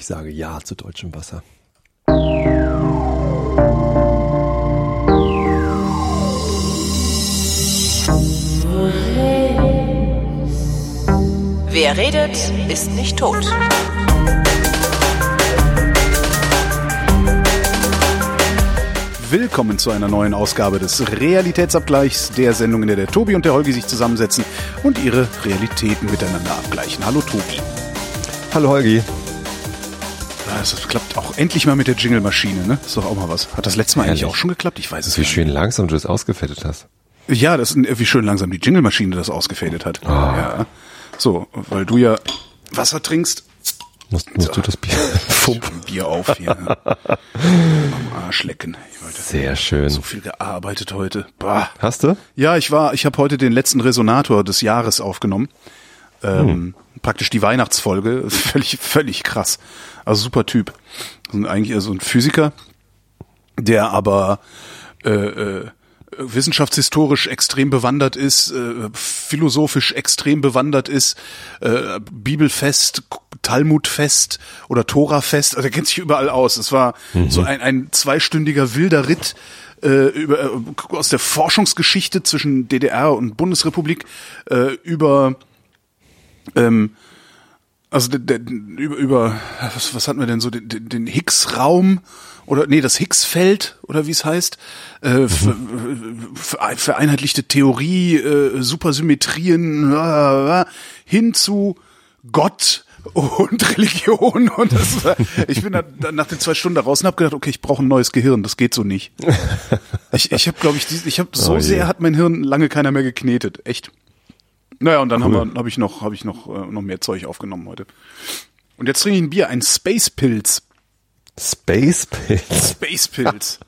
Ich sage Ja zu deutschem Wasser. Wer redet, ist nicht tot. Willkommen zu einer neuen Ausgabe des Realitätsabgleichs, der Sendung, in der der Tobi und der Holgi sich zusammensetzen und ihre Realitäten miteinander abgleichen. Hallo Tobi. Hallo Holgi. Ja, Es klappt auch endlich mal mit der Jingle-Maschine, ne? Ist doch auch mal was. Hat das letzte Mal eigentlich Herrlich. auch schon geklappt? Ich weiß es Wie gar schön langsam du das ausgefettet hast. nicht. Ja, das ist wie schön langsam die Jingle-Maschine das ausgefadet hat. Ja. So, weil du ja Wasser trinkst, Musst, musst du das Bier Fump. ein Bier auf hier. Am Arsch lecken. Sehr schön. so viel gearbeitet heute. Bah. Hast du? Ja, ich war, ich habe heute den letzten Resonator des Jahres aufgenommen. Ähm, Praktisch die Weihnachtsfolge. Völlig, völlig krass. Also super Typ. Also eigentlich eher so ein Physiker, der aber äh, äh, wissenschaftshistorisch extrem bewandert ist, äh, philosophisch extrem bewandert ist, äh, Bibelfest, Talmudfest oder Torafest, also er kennt sich überall aus. Es war so ein, ein zweistündiger wilder Ritt äh, über, äh, aus der Forschungsgeschichte zwischen DDR und Bundesrepublik äh, über ähm, also der, der, über, über was, was hatten wir denn so den, den, den Higgs-Raum oder nee das Higgs-Feld oder wie es heißt äh, ver, vereinheitlichte Theorie äh, Supersymmetrien äh, hin zu Gott und Religion und das war, ich bin dann, dann nach den zwei Stunden da raus und habe gedacht okay ich brauche ein neues Gehirn das geht so nicht. Ich ich habe glaube ich ich habe so Oh sehr hat mein Hirn lange keiner mehr geknetet echt naja, und dann Cool. habe ich noch, habe ich noch, äh, noch mehr Zeug aufgenommen heute. Und jetzt trinke ich ein Bier, ein Space Pilz. Space Pilz. Space Pilz.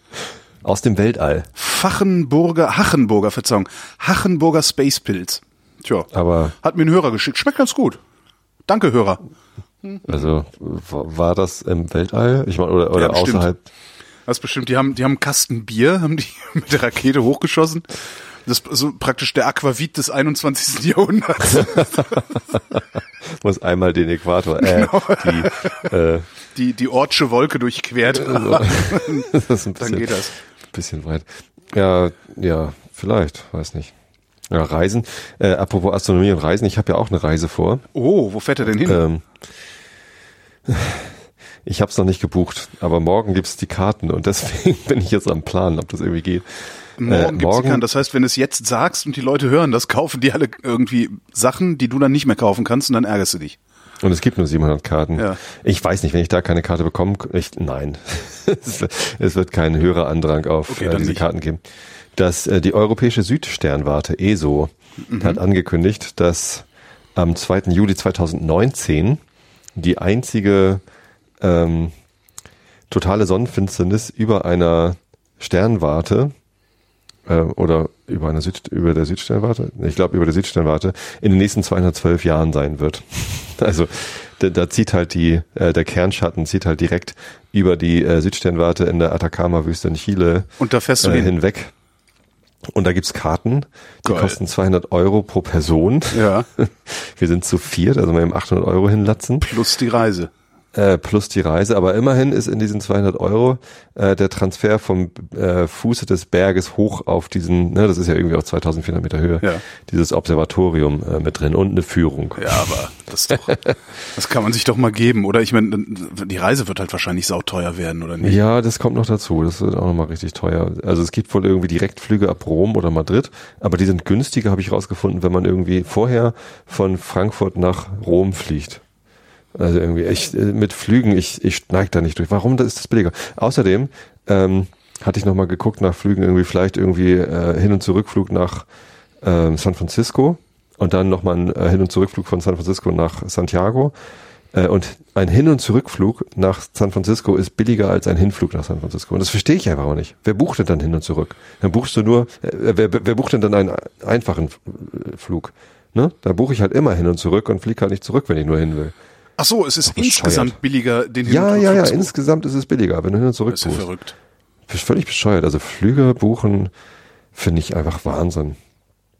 Aus dem Weltall. Fachenburger, Hachenburger, Verzeihung. Hachenburger Space Pilz. Tja, Aber, hat mir ein Hörer geschickt. Schmeckt ganz gut. Danke, Hörer. also, wa- war das im Weltall? Ich meine, oder, oder Ja, außerhalb? Das ist bestimmt, die haben, die haben einen Kasten Bier, haben die mit der Rakete hochgeschossen. Das ist so praktisch der Aquavit des 21. Jahrhunderts. Muss einmal den Äquator, äh, Genau. die, äh, Die, die Ortsche Wolke durchquert. ist ein Dann bisschen, geht das. bisschen weit. Ja, ja, vielleicht, weiß nicht. Ja, Reisen. Äh, apropos Astronomie und Reisen, ich habe ja auch eine Reise vor. Oh, wo fährt er denn hin? Ähm, ich habe es noch nicht gebucht, aber morgen gibt's die Karten und deswegen bin ich jetzt am Planen, ob das irgendwie geht. Morgen äh, gibt's morgen-. Das heißt, wenn du es jetzt sagst und die Leute hören das, kaufen die alle irgendwie Sachen, die du dann nicht mehr kaufen kannst und dann ärgerst du dich. Und es gibt nur 700 Karten. Ja. Ich weiß nicht, wenn ich da keine Karte bekomme, ich, nein, es wird- keinen Höherandrang auf Okay, äh, diese nicht. Karten geben. Dass äh, die Europäische Südsternwarte ESO Mhm. hat angekündigt, dass am 2. Juli 2019 die einzige ähm, totale Sonnenfinsternis über einer Sternwarte äh, oder über einer Süd über der Südsternwarte, ich glaube über der Südsternwarte in den nächsten 212 Jahren sein wird. Also da, da zieht halt die äh, der Kernschatten zieht halt direkt über die äh, Südsternwarte in der Atacama-Wüste in Chile Und da fährst du äh, hin. hinweg. Und da gibt's Karten, die Geil. kosten 200 Euro pro Person. Ja, Wir sind zu viert, also wir haben 800 Euro hinlatzen. plus die Reise. Äh, plus die Reise, aber immerhin ist in diesen 200 Euro äh, der Transfer vom äh, Fuße des Berges hoch auf diesen, ne, das ist ja irgendwie auf 2400 Meter Höhe, Ja. dieses Observatorium äh, mit drin und eine Führung. Ja, aber das, ist doch, das kann man sich doch mal geben, oder? Ich meine, die Reise wird halt wahrscheinlich sauteuer werden, oder nicht? Ja, das kommt noch dazu. Das wird auch nochmal richtig teuer. Also es gibt wohl irgendwie Direktflüge ab Rom oder Madrid, aber die sind günstiger, habe ich rausgefunden, wenn man irgendwie vorher von Frankfurt nach Rom fliegt. Also irgendwie, ich, äh, mit Flügen, ich, ich neig da nicht durch. Warum ist das billiger? Außerdem ähm, hatte ich nochmal geguckt nach Flügen, irgendwie vielleicht irgendwie äh, Hin- und Zurückflug nach ähm, San Francisco und dann nochmal ein äh, Hin- und Zurückflug von San Francisco nach Santiago. Äh, und ein Hin- und Zurückflug nach San Francisco ist billiger als ein Hinflug nach San Francisco. Und das verstehe ich einfach auch nicht. Wer bucht denn dann hin und zurück? Dann buchst du nur, äh, wer, wer bucht denn dann einen einfachen äh, Flug? Ne? Da buche ich halt immer hin und zurück und fliege halt nicht zurück, wenn ich nur hin will. Ach so, es ist insgesamt billiger, den Hin- Ja, ja, ja, zu- insgesamt ist es billiger, wenn du hin und zurück Das ist ja verrückt. Völlig bescheuert. Also Flüge buchen finde ich einfach Wahnsinn.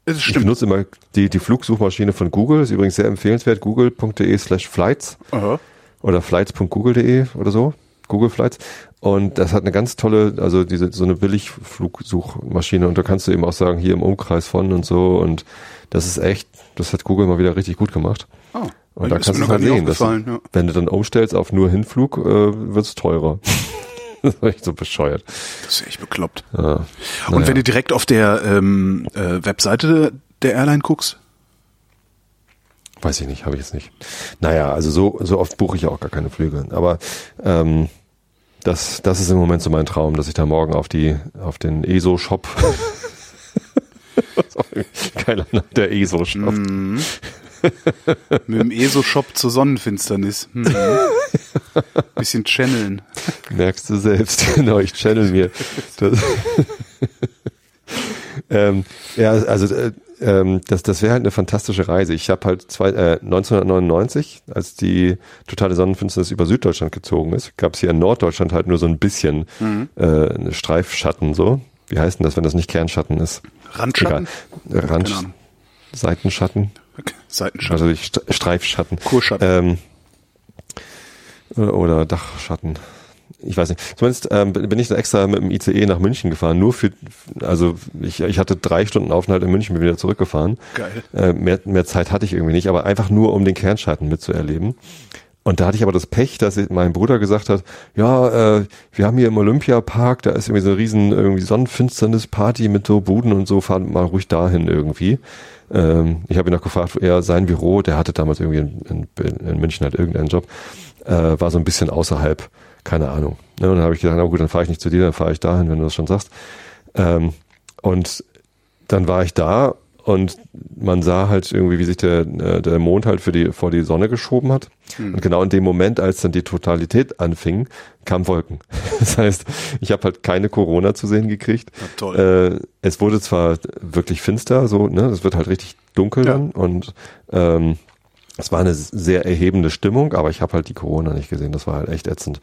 Ich stimmt. benutze immer die, die Flugsuchmaschine von Google, ist übrigens sehr empfehlenswert, google.de slash flights. Aha. oder flights.google.de oder so, Google Flights. Und das hat eine ganz tolle, also diese so eine Billigflugsuchmaschine und da kannst du eben auch sagen, hier im Umkreis von und so und das ist echt, das hat Google mal wieder richtig gut gemacht. Oh, Und da kannst du nicht sehen, dass, ja. wenn du dann umstellst auf nur Hinflug, äh, wird's teurer. das ist echt so bescheuert. Das ist echt bekloppt. Ja. Und Naja. wenn du direkt auf der ähm, äh, Webseite der Airline guckst, Weiß ich nicht, habe ich jetzt nicht. Naja, also so, so oft buche ich auch gar keine Flüge. Aber ähm, das, das ist im Moment so mein Traum, dass ich da morgen auf die, auf den ESO-Shop. Geiler Name, der ESO-Shop. mit dem ESO-Shop zur Sonnenfinsternis. Hm. Bisschen channeln. Merkst du selbst, genau, ich channel mir. Das, ähm, ja, also äh, ähm, das, das wäre halt eine fantastische Reise. Ich habe halt zwei, äh, 1999, als die totale Sonnenfinsternis über Süddeutschland gezogen ist, gab es hier in Norddeutschland halt nur so ein bisschen äh, eine Streifschatten so. Wie heißt denn das, wenn das nicht Kernschatten ist? Randschatten? Egal. Rand. Seitenschatten, Okay. Seitenschatten. also St Streifschatten. Kurschatten. Ähm, oder Dachschatten. Ich weiß nicht. Zumindest ähm, bin ich da extra mit dem ICE nach München gefahren. Nur für, also ich, ich hatte drei Stunden Aufenthalt in München, bin wieder zurückgefahren. Geil. Äh, mehr, mehr Zeit hatte ich irgendwie nicht, aber einfach nur, um den Kernschatten mitzuerleben. Und da hatte ich aber das Pech, dass mein Bruder gesagt hat, ja, äh, wir haben hier im Olympiapark, da ist irgendwie so eine riesen irgendwie Sonnenfinsternis-Party mit so Buden und so, fahr mal ruhig dahin irgendwie. Ähm, ich habe ihn noch gefragt, er sein Büro, der hatte damals irgendwie in, in, in München halt irgendeinen Job, äh, war so ein bisschen außerhalb, keine Ahnung. Ne, und dann habe ich gedacht, na gut, dann fahre ich nicht zu dir, dann fahre ich dahin, wenn du das schon sagst. Ähm, und dann war ich da und man sah halt irgendwie, wie sich der, äh, der Mond halt für die, vor die Sonne geschoben hat. Und genau in dem Moment, als dann die Totalität anfing, kamen Wolken. Das heißt, ich habe halt keine Corona zu sehen gekriegt. Na toll. Äh, es wurde zwar wirklich finster, so, ne, es wird halt richtig dunkel Ja. dann und ähm, es war eine sehr erhebende Stimmung, aber ich habe halt die Corona nicht gesehen. Das war halt echt ätzend.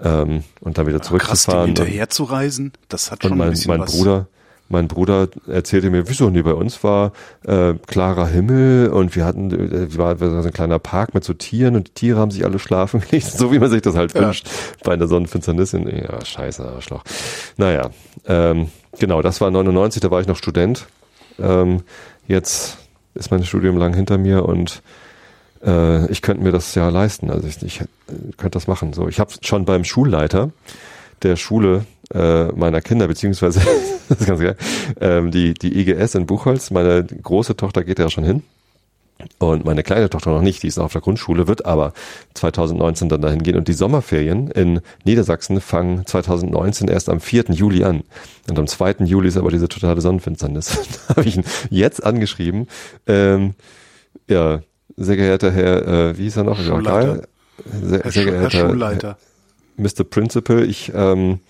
Ähm, und dann wieder Krass, dem zurückzufahren. und- hinterher zu reisen, das hat schon und ein mein, bisschen mein was. Bruder, mein Bruder erzählte mir, wieso, nee, bei uns war äh, klarer Himmel und wir hatten, äh, war, war so ein kleiner Park mit so Tieren und die Tiere haben sich alle schlafen gelegt, so wie man sich das halt Ja. wünscht bei einer Sonnenfinsternis. In, ja, scheiße, Arschloch. Naja, ähm, genau, das war 99, da war ich noch Student. Ähm, jetzt ist mein Studium lang hinter mir und äh, ich könnte mir das ja leisten. Also ich, ich könnte das machen. So, ich habe schon beim Schulleiter der Schule äh, meiner Kinder, beziehungsweise das ist ganz geil, ähm, die, die IGS in Buchholz, meine große Tochter geht ja schon hin. Und meine kleine Tochter noch nicht, die ist noch auf der Grundschule, wird aber 2019 dann dahin gehen. Und die Sommerferien in Niedersachsen fangen 2019 erst am 4. Juli an. Und am 2. Juli ist aber diese totale Sonnenfinsternis. da habe ich ihn jetzt angeschrieben. Ähm, ja, sehr geehrter Herr, äh, wie hieß er noch? Schulleiter. Sehr, Herr, sehr Schu- Herr geehrter Schulleiter. Mr. Principal, ich, ähm,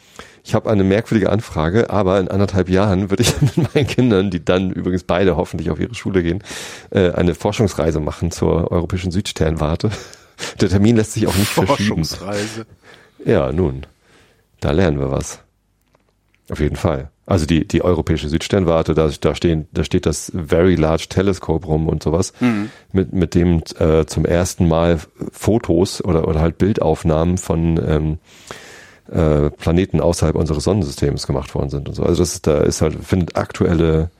ich habe eine merkwürdige Anfrage, aber in anderthalb Jahren würde ich mit meinen Kindern, die dann übrigens beide hoffentlich auf ihre Schule gehen, äh, eine Forschungsreise machen zur europäischen Südsternwarte. Der Termin lässt sich auch nicht verschieben. Forschungsreise. Ja, nun, da lernen wir was. Auf jeden Fall. Also die, die europäische Südsternwarte, da, da, stehen, da steht das Very Large Telescope rum und sowas, mit, mit dem äh, zum ersten Mal Fotos oder, oder halt Bildaufnahmen von ähm, äh, Planeten außerhalb unseres Sonnensystems gemacht worden sind und so. Also das ist, da ist halt, findet aktuelle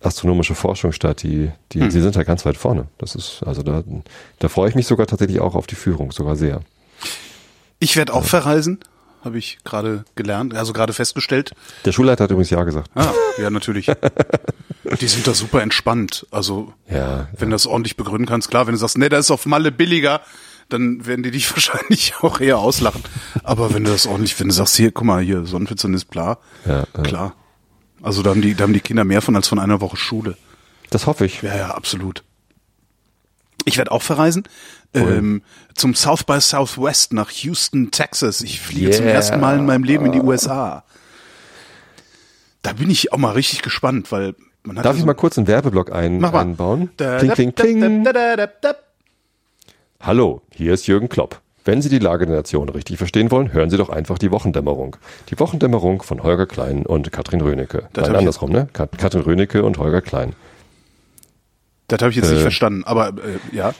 astronomische Forschung statt, die, die, die sind halt ganz weit vorne. Das ist, also da, da freue ich mich sogar tatsächlich auch auf die Führung, sogar sehr. Ich werde auch verreisen, habe ich gerade gelernt, also gerade festgestellt. Der Schulleiter hat übrigens Ja gesagt. Ah, ja, natürlich. Die sind da super entspannt. Also, Ja, wenn du das ordentlich begründen kannst, klar, wenn du sagst, nee, da ist auf Malle billiger, dann werden die dich wahrscheinlich auch eher auslachen. Aber wenn du das ordentlich, wenn du sagst, hier, guck mal, hier, Sonnenfinsternis, bla, Ja, ja. klar. Also da haben die, da haben die Kinder mehr von als von einer Woche Schule. Das hoffe ich. Ja, ja, absolut. Ich werde auch verreisen. Ähm, zum South by Southwest nach Houston, Texas. Ich fliege zum Yeah. ersten Mal in meinem Leben in die USA. Da bin ich auch mal richtig gespannt, weil man hat Darf ja ich so- mal kurz einen Werbeblock ein, einbauen? Kling, kling, kling. Hallo, hier ist Jürgen Klopp. Wenn Sie die Lage der Nation richtig verstehen wollen, hören Sie doch einfach die Wochendämmerung. Die Wochendämmerung von Holger Klein und Katrin Rönecke. Das Nein, andersrum, ne? Kat Katrin Rönecke und Holger Klein. Das habe ich jetzt nicht Äh. verstanden, aber äh, ja.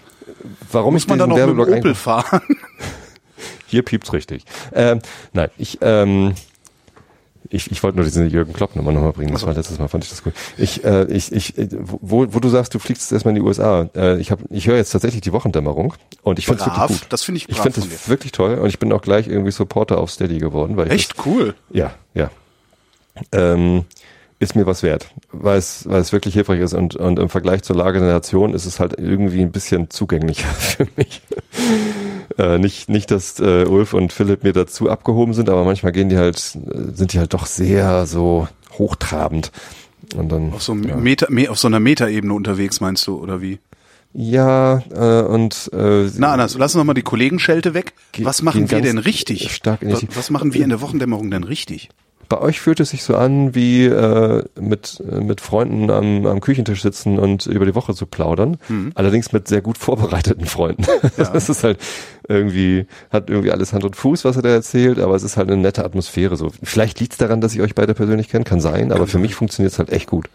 Warum Muss man dann noch mit dem Werbeblock Opel fahren? Hier piept's richtig. Ähm, nein, ich, ähm, ich, ich wollte nur diese Jürgen Klopp Nummer nochmal bringen. Das war letztes Mal, fand ich das gut. Ich, äh, ich, ich, äh, wo, wo du sagst, du fliegst jetzt erstmal in die USA. Äh, ich hab, ich höre jetzt tatsächlich die Wochendämmerung und ich finde es wirklich gut. das finde ich Ich brav finde von es wirklich toll und ich bin auch gleich irgendwie Supporter auf Steady geworden, weil ich Echt cool. Das, ja, ja. Ähm, ist mir was wert, weil es, weil es wirklich hilfreich ist und, und im Vergleich zur Lage der Nation ist es halt irgendwie ein bisschen zugänglicher für mich. Äh, nicht, nicht, dass äh, Ulf und Philipp mir dazu abgehoben sind, aber manchmal gehen die halt, äh, sind die halt doch sehr so hochtrabend. Und dann, Auf so, ja. Meta, me, auf so einer Metaebene unterwegs, meinst du, oder wie? ja, äh, und äh, Na, Anders, lassen wir mal die Kollegenschelte weg. Ge- Was machen wir denn richtig? stark was, was machen wir in der Wochendämmerung denn richtig? Bei euch fühlt es sich so an, wie äh, mit, äh, mit Freunden am, am Küchentisch sitzen und über die Woche zu plaudern. Mhm. Allerdings mit sehr gut vorbereiteten Freunden. Das ist halt irgendwie, hat irgendwie alles Hand und Fuß, was er da erzählt, aber es ist halt eine nette Atmosphäre. So, vielleicht liegt es daran, dass ich euch beide persönlich kenne, kann sein, aber für mich funktioniert es halt echt gut.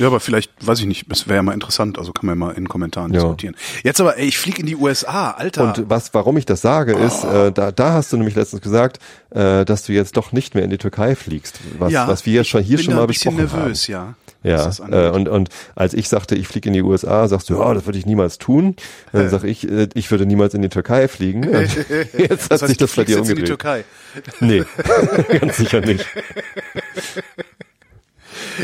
Ja, aber vielleicht, weiß ich nicht, es wäre ja mal interessant, also kann man ja mal in Kommentaren Ja. diskutieren. Jetzt aber, ey, ich fliege in die USA, Alter. Und was, warum ich das sage, ist, äh, da, da hast du nämlich letztens gesagt, äh, dass du jetzt doch nicht mehr in die Türkei fliegst, was, ja, was wir jetzt schon hier bin schon mal ein bisschen besprochen nervös, haben. ja. Ja, was das äh, angeht. und, und als ich sagte, ich fliege in die USA, sagst du, ja, das würde ich niemals tun. Dann sag ich, äh, ich würde niemals in die Türkei fliegen. Und jetzt hat das heißt, sich das bei dir jetzt in die umgedreht. Türkei. Nee, ganz sicher nicht.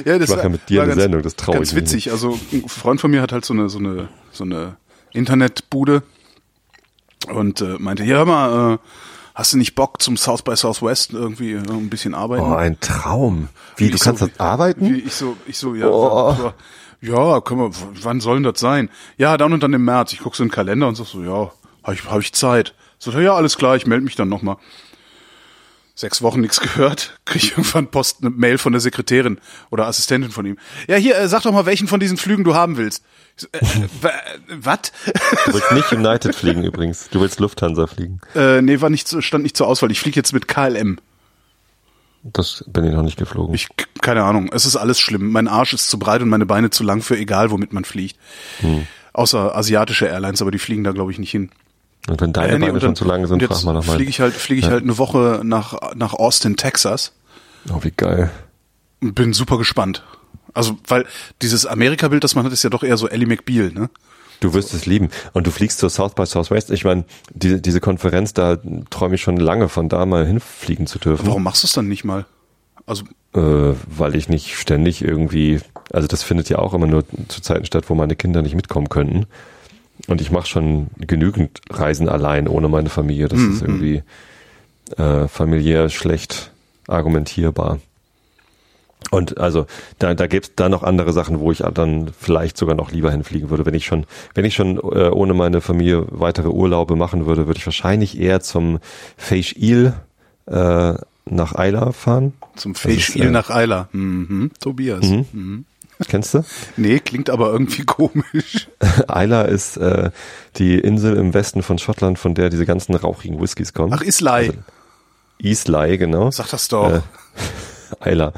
Ja, das mache war- mit dir eine ganz, Sendung, das trau Ganz ich mich witzig. Also ein Freund von mir hat halt so eine so eine so eine Internetbude und äh, meinte, ja, hör mal, äh, hast du nicht Bock zum South by Southwest irgendwie äh, ein bisschen arbeiten? Oh, ein Traum. Wie, Und du ich kannst so, das arbeiten? Wie, ich so, ich so, ja, Oh. ja, können wir, wann soll denn das sein? Ja, dann und dann im März. Ich guck so in den Kalender und sag so, ja, habe ich, hab ich Zeit. So, ja, alles klar, ich melde mich dann nochmal. Sechs Wochen nichts gehört, krieg ich irgendwann Post, eine Mail von der Sekretärin oder Assistentin von ihm. Ja, hier, äh, sag doch mal, welchen von diesen Flügen du haben willst. So, äh, was? Du willst nicht United fliegen übrigens. Du willst Lufthansa fliegen. äh, nee, war nicht, stand nicht zur Auswahl. Ich fliege jetzt mit KLM. Das bin ich noch nicht geflogen. Ich, keine Ahnung, es ist alles schlimm. Mein Arsch ist zu breit und meine Beine zu lang für egal, womit man fliegt. Außer asiatische Airlines, aber die fliegen da, glaube ich, nicht hin. Und wenn deine Äh, nee, Beine schon zu lang sind, frag mal nochmal. Fliege ich halt, fliege ich halt eine Woche nach, nach Austin, Texas Oh, wie geil. und bin super gespannt. Also, weil dieses Amerika-Bild, das man hat, ist ja doch eher so Ellie McBeal, ne? Du wirst es lieben. Und du fliegst zur South by Southwest. Ich meine, die, diese Konferenz, da träume ich schon lange von da mal hinfliegen zu dürfen. Warum machst du es dann nicht mal? Also, Äh, weil ich nicht ständig irgendwie, also das findet ja auch immer nur zu Zeiten statt, wo meine Kinder nicht mitkommen könnten. Und ich mache schon genügend Reisen allein ohne meine Familie. Das ist irgendwie äh, familiär schlecht argumentierbar. Und also da, da gäbe es da noch andere Sachen, wo ich dann vielleicht sogar noch lieber hinfliegen würde. Wenn ich schon, wenn ich schon äh, ohne meine Familie weitere Urlaube machen würde, würde ich wahrscheinlich eher zum Feisch-Il äh, nach Eila fahren. zum Fisch ist, äh, nach Eiler. Mhm. Tobias. Mhm. Kennst du? Nee, klingt aber irgendwie komisch. Isla ist äh, die Insel im Westen von Schottland, von der diese ganzen rauchigen Whiskys kommen. Ach, Islay. Also, Islay, genau. Sag das doch. Äh, Isla.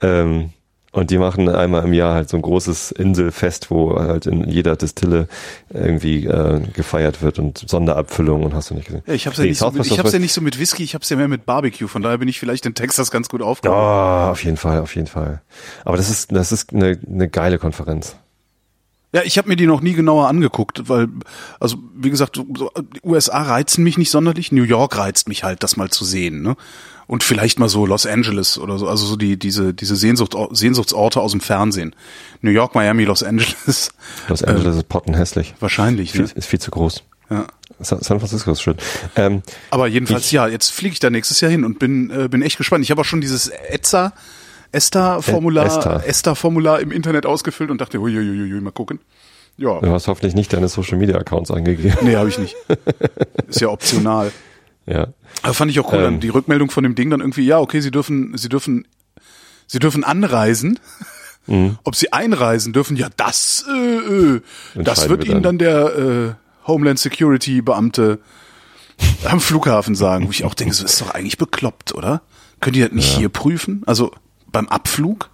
Ähm, und die machen einmal im Jahr halt so ein großes Inselfest, wo halt in jeder Distille irgendwie äh, gefeiert wird und Sonderabfüllung und hast du nicht gesehen. Ja, ich hab's ja, Nee, nicht so mit, ich hab's ja nicht so mit Whisky, ich hab's ja mehr mit Barbecue, von daher bin ich vielleicht in Texas ganz gut Oh, aufgehoben. auf jeden Fall, auf jeden Fall. Aber das ist, das ist eine, eine geile Konferenz. Ja, ich habe mir die noch nie genauer angeguckt, weil, also wie gesagt, so, USA reizen mich nicht sonderlich, New York reizt mich halt, das mal zu sehen, ne? Und vielleicht mal so Los Angeles oder so, also so die diese diese Sehnsucht, Sehnsuchtsorte aus dem Fernsehen. New York, Miami, Los Angeles. Los Angeles ist pottenhässlich. Wahrscheinlich, Viel, ne? ist viel zu groß. Ja. San Francisco ist schön. Ähm, Aber jedenfalls, ja, jetzt fliege ich da nächstes Jahr hin und bin, äh, bin echt gespannt. Ich habe auch schon dieses ETSA, ESTA-Formular, ESTA. ESTA-Formular im Internet ausgefüllt und dachte, uiuiui, mal gucken. Ja, Du hast hoffentlich nicht deine Social Media Accounts eingegeben. nee, habe ich nicht. Ist ja optional. Ja. Aber fand ich auch cool, Ähm. dann die Rückmeldung von dem Ding dann irgendwie, ja, okay, sie dürfen, sie dürfen, sie dürfen anreisen. Mhm. Ob sie einreisen dürfen, ja, das, äh, äh, das wird wir ihnen dann der äh, Homeland Security Beamte am Flughafen sagen. Wo ich auch denke, so ist doch eigentlich bekloppt, oder? Könnt ihr das nicht hier prüfen? Also beim Abflug?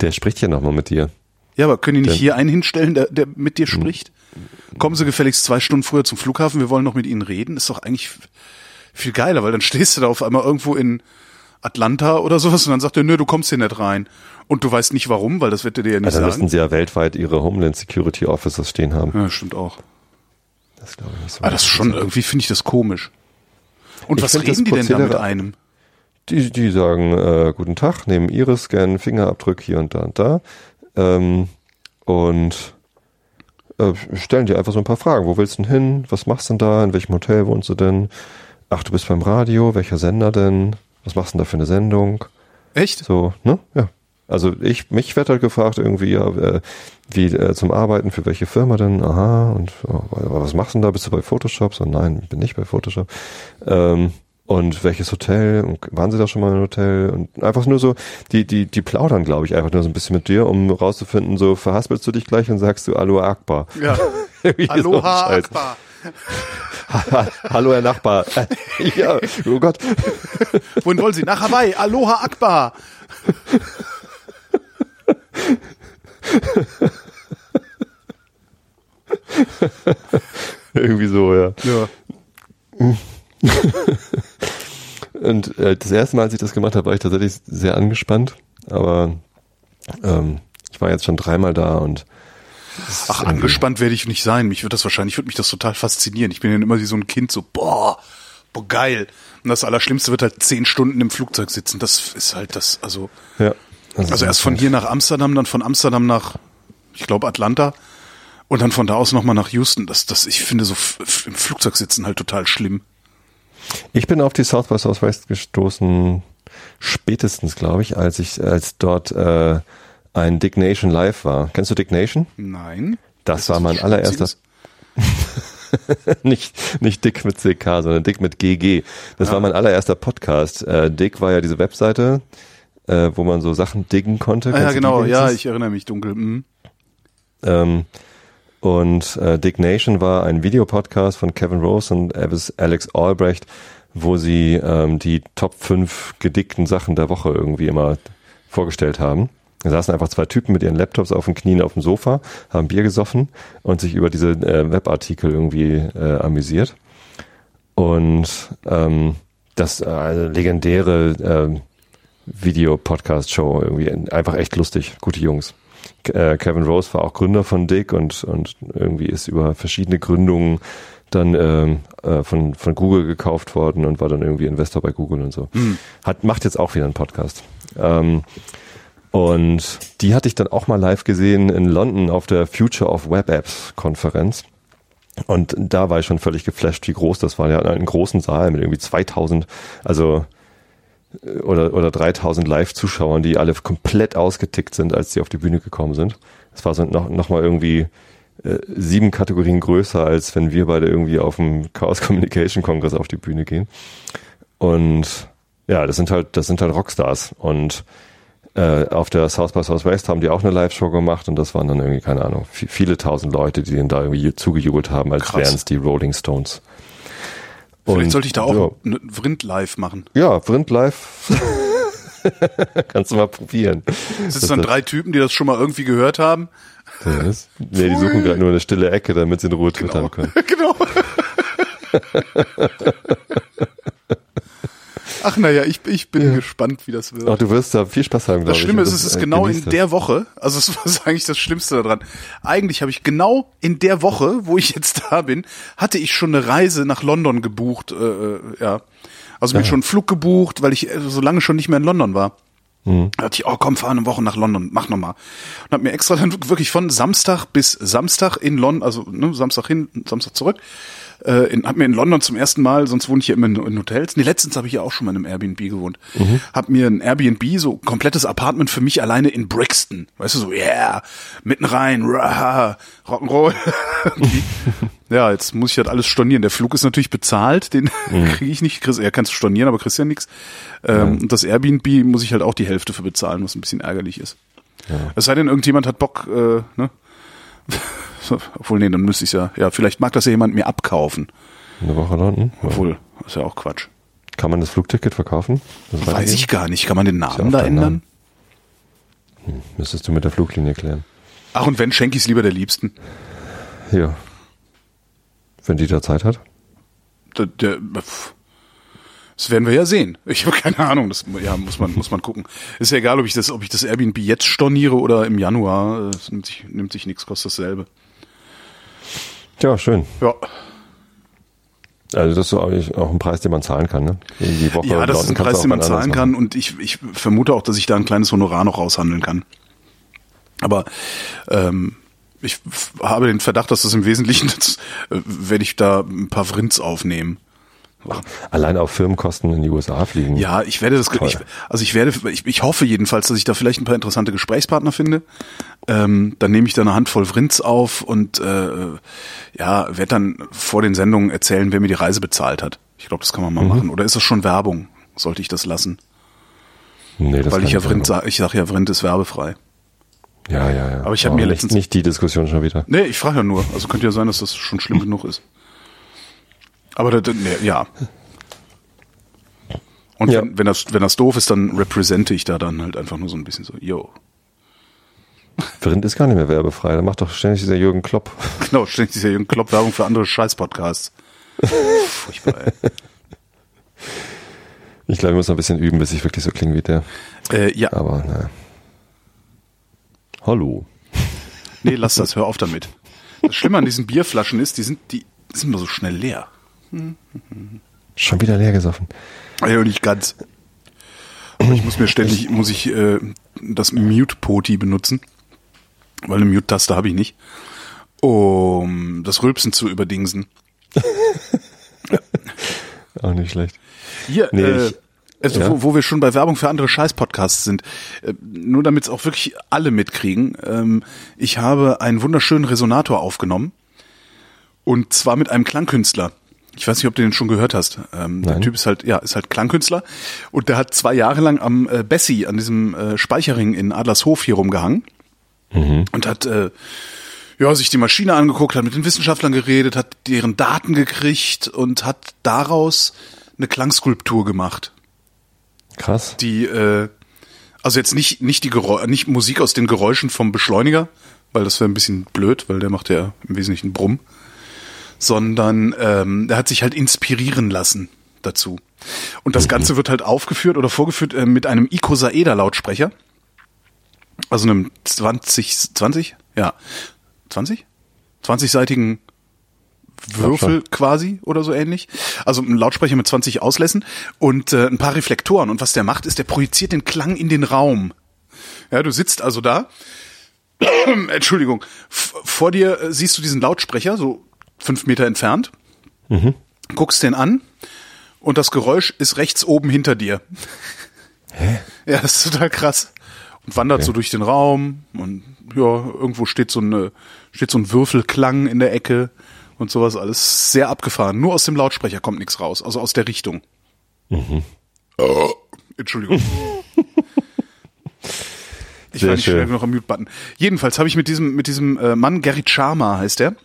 Der spricht ja nochmal mit dir. Ja, aber können die nicht Denn- hier einen hinstellen, der, der mit dir spricht? Kommen Sie gefälligst zwei Stunden früher zum Flughafen, wir wollen noch mit Ihnen reden. Ist doch eigentlich viel geiler, weil dann stehst du da auf einmal irgendwo in Atlanta oder sowas und dann sagt er, nö, du kommst hier nicht rein. Und du weißt nicht warum, weil das wird er dir ja nicht Also müssten sagen. sie ja weltweit ihre Homeland Security Officers stehen haben. Ja, stimmt auch. Das glaube ich nicht so. Aber das ist schon, irgendwie finde ich das komisch. Und Ich was reden das die denn da mit einem? Die, die sagen, äh, guten Tag, nehmen Iris, scannen Fingerabdruck hier und da und da. Ähm, und äh, stellen dir einfach so ein paar Fragen. Wo willst du denn hin? Was machst du denn da? In welchem Hotel wohnst du denn? Ach, du bist beim Radio. Welcher Sender denn? Was machst du denn da für eine Sendung? Echt? So, ne? Ja. Also ich, mich wird halt gefragt irgendwie, ja, äh, wie äh, zum Arbeiten, für welche Firma denn? Aha, und oh, was machst du denn da? Bist du bei Photoshop? So, nein, ich bin nicht bei Photoshop. Ähm, und welches Hotel? Und waren sie da schon mal im Hotel? Und einfach nur so, die, die, die plaudern, glaube ich, einfach nur so ein bisschen mit dir, um rauszufinden, so verhaspelst du dich gleich und sagst du Aloha Akbar. Ja. So Aloha Scheiß. Akbar. Hallo, Herr Nachbar. ja, oh Gott. Wohin wollen Sie? Nach Hawaii. Aloha Akbar. Irgendwie so, ja. Ja. Und äh, das erste Mal, als ich das gemacht habe, war ich tatsächlich sehr angespannt. Aber ähm, ich war jetzt schon dreimal da und Ach, angespannt werde ich nicht sein. Mich wird das wahrscheinlich, würde mich das total faszinieren. Ich bin dann immer wie so ein Kind, so, boah, boah, geil. Und das Allerschlimmste wird halt zehn Stunden im Flugzeug sitzen. Das ist halt das, also, Ja. also erst von hier nach Amsterdam, dann von Amsterdam nach, ich glaube, Atlanta. Und dann von da aus nochmal nach Houston. Das, das, ich finde so im Flugzeug sitzen halt total schlimm. Ich bin auf die South by Southwest gestoßen, spätestens, glaube ich, als ich, als dort äh, ein Dick Nation Live war. Kennst du Dick Nation? Nein. Das Ist war mein allererster. Nicht, nicht Dick mit CK, sondern Dick mit GG. Das Ja. war mein allererster Podcast. Äh, Dick war ja diese Webseite, äh, wo man so Sachen diggen konnte. Ah, ja, genau. Ja, ich erinnere mich dunkel. Mhm. Ähm, und äh, Dick Nation war ein Videopodcast von Kevin Rose und Alex Albrecht, wo sie ähm, die Top 5 gedickten Sachen der Woche irgendwie immer vorgestellt haben. Da saßen einfach zwei Typen mit ihren Laptops auf den Knien auf dem Sofa, haben Bier gesoffen und sich über diese äh, Webartikel irgendwie äh, amüsiert. Und ähm, das äh, legendäre äh, Video-Podcast-Show irgendwie einfach echt lustig, gute Jungs. Äh, Kevin Rose war auch Gründer von Dick und, und irgendwie ist über verschiedene Gründungen dann ähm, äh, von, von Google gekauft worden und war dann irgendwie Investor bei Google und so. Hat, macht jetzt auch wieder einen Podcast. Ähm, und die hatte ich dann auch mal live gesehen in London auf der Future of Web Apps Konferenz. Und da war ich schon völlig geflasht, wie groß das war. Ja, in einem großen Saal mit irgendwie 2000, also oder, oder 3000 Live-Zuschauern, die alle komplett ausgetickt sind, als sie auf die Bühne gekommen sind. Es war so noch, noch mal irgendwie äh, sieben Kategorien größer, als wenn wir beide irgendwie auf dem Chaos Communication Kongress auf die Bühne gehen. Und ja, das sind halt, das sind halt Rockstars. Und äh, auf der South by Southwest haben die auch eine Live-Show gemacht und das waren dann irgendwie, keine Ahnung, vi- viele tausend Leute, die denen da irgendwie zugejubelt haben, als Krass. wären es die Rolling Stones. Vielleicht sollte ich da auch ja. Vrind live machen. Ja, Vrind live. Kannst du mal probieren. Das sind dann drei Typen, die das schon mal irgendwie gehört haben. Das nee, die suchen gerade nur eine stille Ecke, damit sie in Ruhe twittern können. genau. Ach naja, ich, ich bin gespannt, wie das wird. Ach, du wirst da viel Spaß haben, glaube Das ich. Schlimme Und ist, es ist äh, genau in das. der Woche, also es war eigentlich das Schlimmste daran. Eigentlich habe ich genau in der Woche, wo ich jetzt da bin, hatte ich schon eine Reise nach London gebucht, äh, äh, ja. Also mir schon einen Flug gebucht, weil ich äh, so lange schon nicht mehr in London war. Mhm. Da dachte ich, oh komm, fahr eine Woche nach London, mach nochmal. Und hab mir extra dann wirklich von Samstag bis Samstag in London, also ne, Samstag hin, Samstag zurück, äh, in, hab mir in London zum ersten Mal, sonst wohne ich ja immer in, in Hotels. Nee, letztens habe ich ja auch schon mal in einem Airbnb gewohnt. Hab mir ein Airbnb, so komplettes Apartment für mich alleine in Brixton. Weißt du, so, yeah, mitten rein, rah, Rock'n'Roll. Ja, jetzt muss ich halt alles stornieren. Der Flug ist natürlich bezahlt, den kriege ich nicht. Chris, ja, kannst du stornieren, aber kriegst ja nichts. Ähm, Und das Airbnb muss ich halt auch die Hälfte für bezahlen, was ein bisschen ärgerlich ist. Es sei denn, irgendjemand hat Bock, äh, ne? Obwohl, nee, dann müsste ich ja, ja, vielleicht mag das ja jemand mir abkaufen. Eine Woche London? Ja. Obwohl, ist ja auch Quatsch. Kann man das Flugticket verkaufen? Das Weiß ich gar nicht. Kann man den Namen da ändern? Müsstest du mit der Fluglinie klären. Ach, und wenn, schenke ich es lieber der Liebsten. Ja. Wenn die da Zeit hat. Der, der, das werden wir ja sehen. Ich habe keine Ahnung. Das ja, muss man muss man gucken. Ist ja egal, ob ich das ob ich das Airbnb jetzt storniere oder im Januar. Es nimmt sich nimmt sich nichts, kostet dasselbe. Ja, schön. Ja. Also das ist eigentlich auch ein Preis, den man zahlen kann, ne? Die Woche Ja, das ist ein Preis, den man zahlen kann und ich, ich vermute auch, dass ich da ein kleines Honorar noch raushandeln kann. Aber ähm, ich habe den Verdacht, dass das im Wesentlichen, das, äh, werde ich da ein paar Vrints aufnehmen. Machen. Allein auf Firmenkosten in die USA fliegen. Ja, ich werde das, ich, also ich werde, ich, ich hoffe jedenfalls, dass ich da vielleicht ein paar interessante Gesprächspartner finde. Ähm, dann nehme ich da eine Handvoll Vrints auf und äh, ja, werde dann vor den Sendungen erzählen, wer mir die Reise bezahlt hat. Ich glaube, das kann man mal Mhm. machen. Oder ist das schon Werbung? Sollte ich das lassen? Nee, das Weil ich ja nicht Vrind sage, ich sage ja, Vrind ist werbefrei. Ja, ja, ja. Aber ich hab mir nicht, letztens- nicht die Diskussion schon wieder. Nee, ich frage ja nur. Also könnte ja sein, dass das schon schlimm genug ist. Aber da, da, nee, ja. Und Ja. Wenn, wenn das wenn das doof ist, dann represente ich da dann halt einfach nur so ein bisschen so, yo. Vrind ist gar nicht mehr werbefrei. Da macht doch ständig dieser Jürgen Klopp. Genau, ständig diese Jürgen Klopp Werbung für andere Scheiß-Podcasts. Furchtbar, ey. Ich glaube, ich muss noch ein bisschen üben, bis ich wirklich so klinge wie der. Äh, ja, Aber naja. Hallo. nee, lass das, hör auf damit. Das Schlimme an diesen Bierflaschen ist, die sind, die sind immer so schnell leer. Schon wieder leer gesoffen. Ja, nicht ganz. Aber ich muss mir ständig, muss ich äh, das Mute-Poti benutzen, weil eine Mute-Taste habe ich nicht, um das Rülpsen zu überdingsen. Auch nicht schlecht. Hier, Nee, äh, ich- also ja. wo, wo wir schon bei Werbung für andere Scheiß-Podcasts sind, äh, nur damit es auch wirklich alle mitkriegen, ähm, ich habe einen wunderschönen Resonator aufgenommen und zwar mit einem Klangkünstler. Ich weiß nicht, ob du den schon gehört hast. Ähm, der. Typ ist halt, ja, ist halt Klangkünstler und der hat zwei Jahre lang am äh, Bessie, an diesem äh, Speicherring in Adlershof hier rumgehangen und hat äh, ja, sich die Maschine angeguckt, hat mit den Wissenschaftlern geredet, hat deren Daten gekriegt und hat daraus eine Klangskulptur gemacht, Krass. die äh, also jetzt nicht nicht die Geräu nicht Musik aus den Geräuschen vom Beschleuniger, weil das wäre ein bisschen blöd, weil der macht ja im Wesentlichen Brumm, sondern ähm, der hat sich halt inspirieren lassen dazu. Und das Ganze wird halt aufgeführt oder vorgeführt äh, mit einem Icosaeder Lautsprecher. Also einem 20 20? Ja. 20? 20-seitigen Würfel quasi oder so ähnlich. Also ein Lautsprecher mit 20 Auslässen und äh, ein paar Reflektoren. Und was der macht, ist, der projiziert den Klang in den Raum. Ja, du sitzt also da. Entschuldigung. Vor dir äh, siehst du diesen Lautsprecher, so fünf Meter entfernt. Guckst den an und das Geräusch ist rechts oben hinter dir. Hä? Ja, das ist total krass. Und wandert Okay. so durch den Raum und ja, irgendwo steht so eine, steht so ein Würfelklang in der Ecke und sowas alles sehr abgefahren. Nur aus dem Lautsprecher kommt nichts raus, also aus der Richtung. Oh, Entschuldigung. Ich Sehr war nicht schön. schnell genug am Mute-Button. Jedenfalls habe ich mit diesem, mit diesem äh, Mann, Gary Sharma heißt der,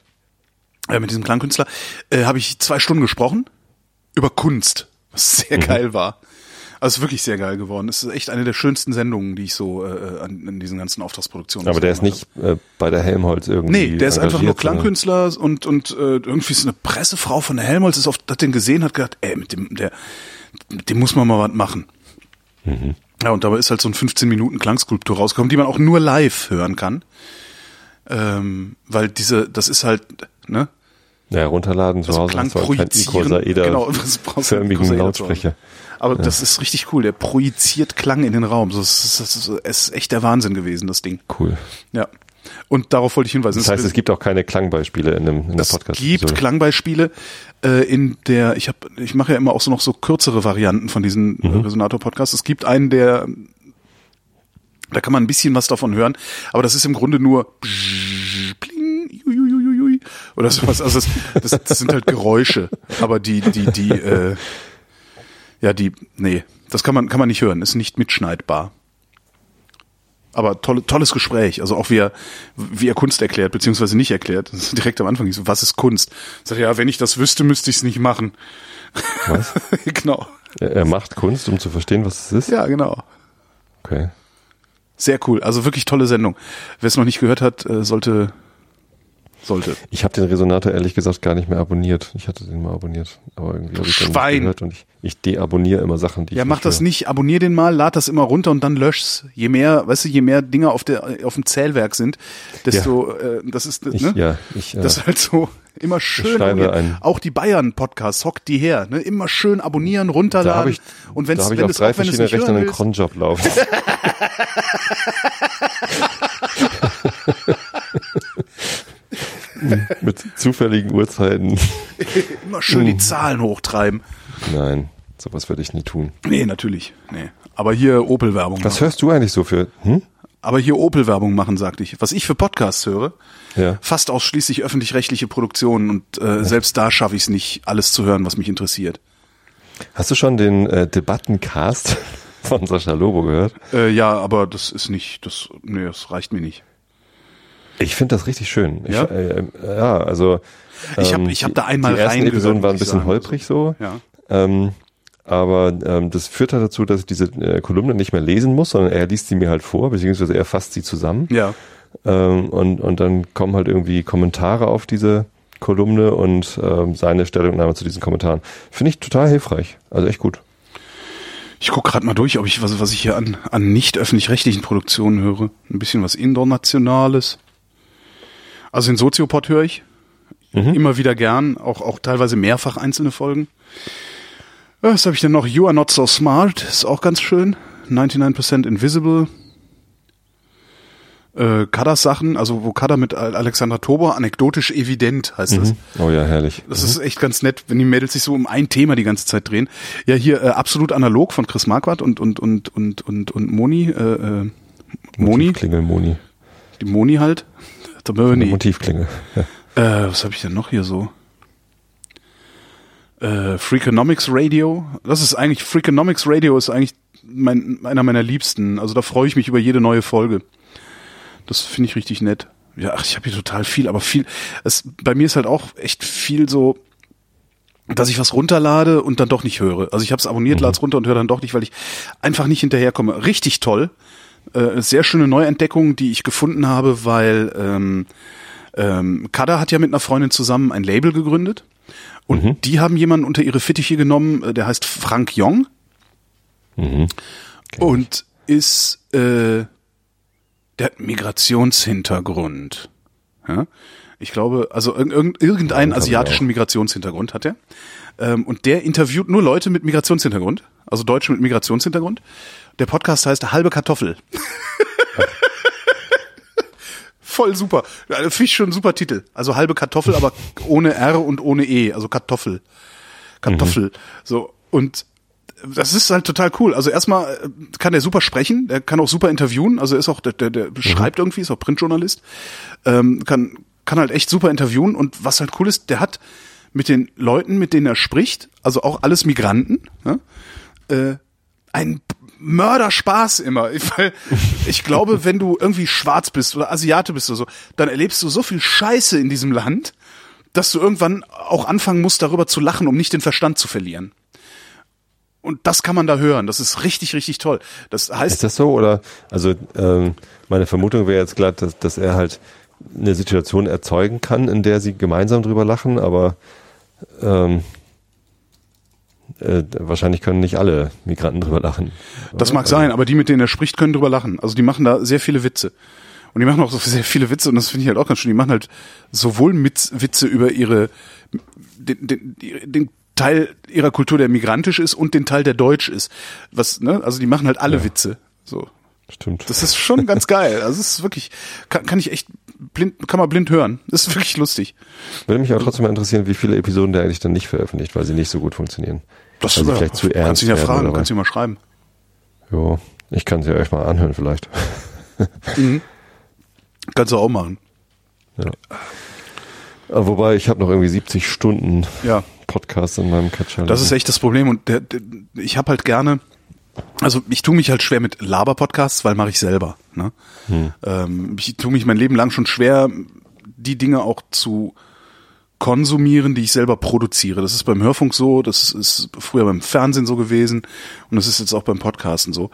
äh, mit diesem Klangkünstler, äh, habe ich zwei Stunden gesprochen über Kunst, was sehr geil war. Also wirklich sehr geil geworden. Es ist echt eine der schönsten Sendungen, die ich so äh, an, an diesen ganzen Auftragsproduktionen. Aber der ist nicht äh, bei der Helmholtz irgendwie. Nee, der ist einfach nur Klangkünstler und und äh, irgendwie ist eine Pressefrau von der Helmholtz ist auf, hat den gesehen, hat gedacht, ey, mit dem der mit dem muss man mal was machen. Mhm. Ja, und dabei ist halt so ein 15 Minuten Klangskulptur rausgekommen, die man auch nur live hören kann. Ähm, weil diese, das ist halt, ne? Ja, runterladen zu Also Hause Klang projizieren. Genau, was brauchst du? förmigen. Lautsprecher. Aber das ist richtig cool. Der projiziert Klang in den Raum. Das ist, das ist, es ist echt der Wahnsinn gewesen, das Ding. Cool. Ja. Und darauf wollte ich hinweisen. Das heißt, es gibt auch keine Klangbeispiele in, dem, in der Es podcast gibt Klangbeispiele äh, in der ich habe ich mache ja immer auch so noch so kürzere Varianten von diesen äh, Resonator Podcasts. Es gibt einen der da kann man ein bisschen was davon hören, aber das ist im Grunde nur pling, juiuiuiui, oder sowas. Also das, das, das sind halt Geräusche, aber die die die äh, ja die nee, das kann man kann man nicht hören, ist nicht mitschneidbar. Aber tolle, tolles Gespräch. Also auch wie er, wie er Kunst erklärt, beziehungsweise nicht erklärt. Direkt am Anfang. Was ist Kunst? Sagt ja, wenn ich das wüsste, müsste ich es nicht machen. Was? genau. Er er macht Kunst, um zu verstehen, was es ist? Ja, genau. Okay. Sehr cool. Also wirklich tolle Sendung. Wer es noch nicht gehört hat, äh, sollte sollte. Ich habe den Resonator ehrlich gesagt gar nicht mehr abonniert. Ich hatte den mal abonniert, aber irgendwie habe ich den Schwein. nicht gehört und ich, ich deabonniere immer Sachen, die Ja, ich mach das höre. nicht. Abonnier den mal, lad das immer runter und dann lösch's. Je mehr, weißt du, je mehr Dinger auf der auf dem Zählwerk sind, desto äh, das ist Ich, ne? Ja, ich, äh, Das ist halt so immer schön. Auch die Bayern Podcasts, hockt die her, ne? Immer schön abonnieren, runterladen. ich, und wenn's, wenn es drei auch wenn nicht Rechnern hören einen Cronjob laufen. Mit zufälligen Uhrzeiten. immer schön die Zahlen hochtreiben. Nein, sowas werde ich nie tun. Nee, natürlich. Nee. Aber hier Opel-Werbung Was machen. hörst du eigentlich so für? Hm? Aber hier Opel-Werbung machen, sagte ich. Was ich für Podcasts höre, Ja. fast ausschließlich öffentlich-rechtliche Produktionen und äh, selbst da schaffe ich es nicht, alles zu hören, was mich interessiert. Hast du schon den äh, Debattencast von Sascha Lobo gehört? Äh, ja, aber das ist nicht, das, nee, das reicht mir nicht. Ich finde das richtig schön. Ich, Ja? äh, äh, ja, also Ich hab- ähm, ich hab da einmal Die ersten reingehört, Episoden waren ein bisschen sagen. holprig so. Ja. Ähm, aber ähm, das führt halt dazu, dass ich diese äh, Kolumne nicht mehr lesen muss, sondern er liest sie mir halt vor, beziehungsweise er fasst sie zusammen. Ja. Ähm, und, und dann kommen halt irgendwie Kommentare auf diese Kolumne und ähm, seine Stellungnahme zu diesen Kommentaren. Finde ich total hilfreich. Also echt gut. Ich guck gerade mal durch, ob ich was, was ich hier an, an nicht öffentlich-rechtlichen Produktionen höre. Ein bisschen was Internationales. Also den Soziopod höre ich. Immer wieder gern, auch, auch teilweise mehrfach einzelne Folgen. Ja, Was habe ich denn noch? You are not so smart, ist auch ganz schön. 99% Invisible. Äh, Kadas Sachen, also wo Kada mit Al- Alexandra Tobor, anekdotisch evident heißt das. Oh ja, herrlich. Das ist echt ganz nett, wenn die Mädels sich so um ein Thema die ganze Zeit drehen. Ja, hier äh, absolut analog von Chris Marquardt und und und und und und Moni, äh, äh, Moni, Motivklingel, Moni. die Moni halt. Der Eine Moni. Motivklingel. Ja. Äh, was habe ich denn noch hier so? Äh, Freakonomics Radio. Das ist eigentlich Freakonomics Radio ist eigentlich mein, einer meiner liebsten. Also da freue ich mich über jede neue Folge. Das finde ich richtig nett. Ja, ach, ich habe hier total viel, aber viel. Es, bei mir ist halt auch echt viel so, dass ich was runterlade und dann doch nicht höre. Also ich habe es abonniert, lade es runter und höre dann doch nicht, weil ich einfach nicht hinterherkomme. Richtig toll. Äh, sehr schöne Neuentdeckung, die ich gefunden habe, weil ähm, ähm, Kada hat ja mit einer Freundin zusammen ein Label gegründet. Und die haben jemanden unter ihre Fittiche genommen, äh, der heißt Frank Jong. Und ist, äh, der hat Migrationshintergrund. Ja? Ich glaube, also irg- irg- irgendeinen asiatischen Migrationshintergrund hat er. Ähm, und der interviewt nur Leute mit Migrationshintergrund, also Deutsche mit Migrationshintergrund. Der Podcast heißt Halbe Kartoffel. Voll super. Finde ich schon ein super Titel. Also halbe Kartoffel, aber ohne R und ohne E. Also Kartoffel. Kartoffel. So. Und das ist halt total cool. Also erstmal äh, kann er super sprechen, der kann auch super interviewen. Also er ist auch, der, der, der schreibt irgendwie, ist auch Printjournalist. Ähm, kann, kann halt echt super interviewen. Und was halt cool ist, der hat mit den Leuten, mit denen er spricht, also auch alles Migranten, ja, äh, ein Mörderspaß immer. Weil ich glaube, wenn du irgendwie schwarz bist oder Asiate bist oder so, dann erlebst du so viel Scheiße in diesem Land, dass du irgendwann auch anfangen musst, darüber zu lachen, um nicht den Verstand zu verlieren. Und das kann man da hören. Das ist richtig, richtig toll. Das heißt, Ist das so? Oder also ähm, meine Vermutung wäre jetzt glatt, dass, dass er halt eine Situation erzeugen kann, in der sie gemeinsam drüber lachen, aber ähm, äh, wahrscheinlich können nicht alle Migranten drüber lachen. Das mag sein, aber die, mit denen er spricht, können drüber lachen. Also die machen da sehr viele Witze. Und die machen auch so sehr viele Witze und das finde ich halt auch ganz schön. Die machen halt sowohl mit Witze über ihre den, den, den Teil ihrer Kultur, der migrantisch ist und den Teil, der deutsch ist. Was, ne? Also die machen halt alle Witze. So. Stimmt. Das ist schon ganz geil. Also es ist wirklich, kann, kann ich echt blind, kann man blind hören. Das ist wirklich lustig. Würde mich aber trotzdem mal interessieren, wie viele Episoden der eigentlich dann nicht veröffentlicht, weil sie nicht so gut funktionieren. Das ja, vielleicht zu kannst ernst ihn ja werden fragen, kannst ihn mal schreiben. Jo, ich kann sie euch mal anhören vielleicht. Kannst du auch machen. Ja. Aber wobei, ich habe noch irgendwie 70 Stunden Ja. Podcast in meinem Catcher. Das ist echt das Problem und der, der, ich habe halt gerne, also ich tue mich halt schwer mit Laber-Podcasts, weil mache ich selber. Ne? Ähm, ich tue mich mein Leben lang schon schwer, die Dinge auch zu konsumieren, die ich selber produziere. Das ist beim Hörfunk so, das ist früher beim Fernsehen so gewesen und das ist jetzt auch beim Podcasten so.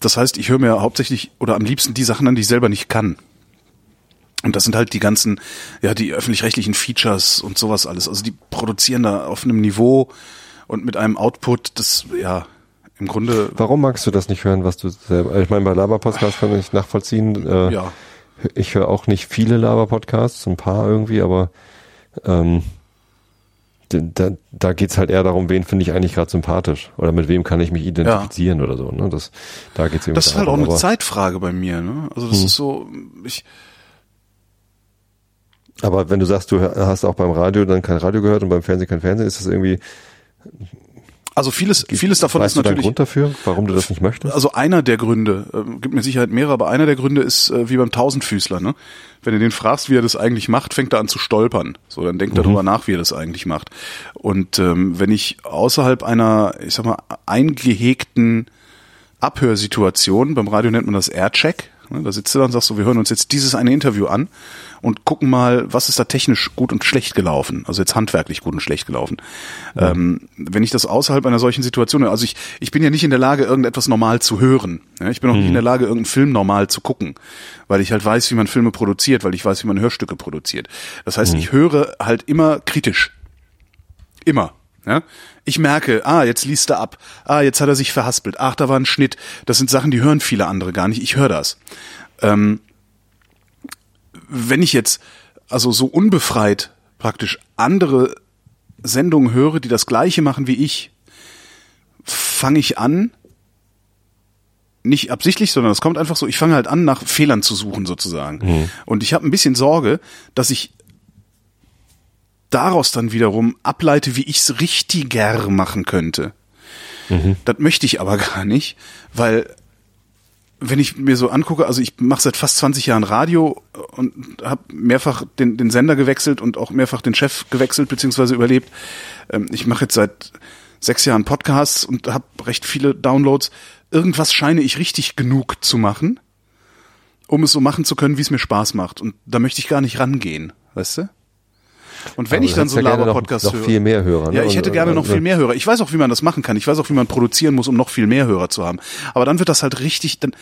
Das heißt, ich höre mir hauptsächlich oder am liebsten die Sachen an, die ich selber nicht kann. Und das sind halt die ganzen, ja, die öffentlich-rechtlichen Features und sowas alles. Also die produzieren da auf einem Niveau und mit einem Output, das, ja, im Grunde. Warum magst du das nicht hören, was du selber, ich meine, bei Laber-Podcasts kann ich nachvollziehen. Äh, Ja. Ich höre auch nicht viele Laber-Podcasts, ein paar irgendwie, aber ähm, da, da geht's halt eher darum, wen finde ich eigentlich gerade sympathisch oder mit wem kann ich mich identifizieren oder so. Ne? Das, da geht's irgendwie Das ist halt auch eine Zeitfrage bei mir, ne? Also das ist so, ich, Aber wenn du sagst, du hast auch beim Radio dann kein Radio gehört und beim Fernsehen kein Fernsehen, ist das irgendwie, also vieles, vieles davon weißt ist du natürlich. Grund dafür, warum du das nicht möchtest? Also einer der Gründe, äh, gibt mir Sicherheit mehrere, aber einer der Gründe ist äh, wie beim Tausendfüßler, ne? Wenn du den fragst, wie er das eigentlich macht, fängt er an zu stolpern. So, dann denkt er darüber nach, wie er das eigentlich macht. Und ähm, wenn ich außerhalb einer, ich sag mal, eingehegten Abhörsituation, beim Radio nennt man das Aircheck, ne? da sitzt du dann und sagst so, wir hören uns jetzt dieses eine Interview an und gucken mal, was ist da technisch gut und schlecht gelaufen, also jetzt handwerklich gut und schlecht gelaufen. Ähm, wenn ich das außerhalb einer solchen Situation, also ich, ich bin ja nicht in der Lage, irgendetwas normal zu hören. Ja? Ich bin auch nicht in der Lage, irgendeinen Film normal zu gucken, weil ich halt weiß, wie man Filme produziert, weil ich weiß, wie man Hörstücke produziert. Das heißt, ich höre halt immer kritisch. Immer. Ja? Ich merke, ah, jetzt liest er ab. Ah, jetzt hat er sich verhaspelt. Ach, da war ein Schnitt. Das sind Sachen, die hören viele andere gar nicht. Ich höre das. Ähm, wenn ich jetzt also so unbefreit praktisch andere Sendungen höre, die das gleiche machen wie ich, fange ich an, nicht absichtlich, sondern es kommt einfach so, ich fange halt an, nach Fehlern zu suchen sozusagen. Und ich habe ein bisschen Sorge, dass ich daraus dann wiederum ableite, wie ich es richtiger machen könnte. Das möchte ich aber gar nicht, weil wenn ich mir so angucke, also ich mache seit fast 20 Jahren Radio und habe mehrfach den, den Sender gewechselt und auch mehrfach den Chef gewechselt beziehungsweise überlebt. Ähm, ich mache jetzt seit sechs Jahren Podcasts und habe recht viele Downloads. Irgendwas scheine ich richtig genug zu machen, um es so machen zu können, wie es mir Spaß macht. Und da möchte ich gar nicht rangehen, weißt du? Und wenn Aber ich dann so ja gerne noch- Laber-Podcasts noch höre. viel mehr Hörer, ne? Ja, ich hätte äh, gerne noch also- viel mehr Hörer. Ich weiß auch, wie man das machen kann. Ich weiß auch, wie man produzieren muss, um noch viel mehr Hörer zu haben. Aber dann wird das halt richtig, dann,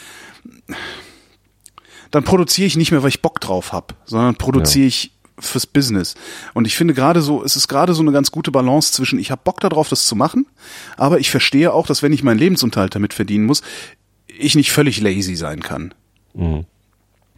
dann produziere ich nicht mehr, weil ich Bock drauf hab, sondern produziere ich fürs Business. Und ich finde gerade so, es ist gerade so eine ganz gute Balance zwischen, ich habe Bock darauf, das zu machen, aber ich verstehe auch, dass wenn ich meinen Lebensunterhalt damit verdienen muss, ich nicht völlig lazy sein kann.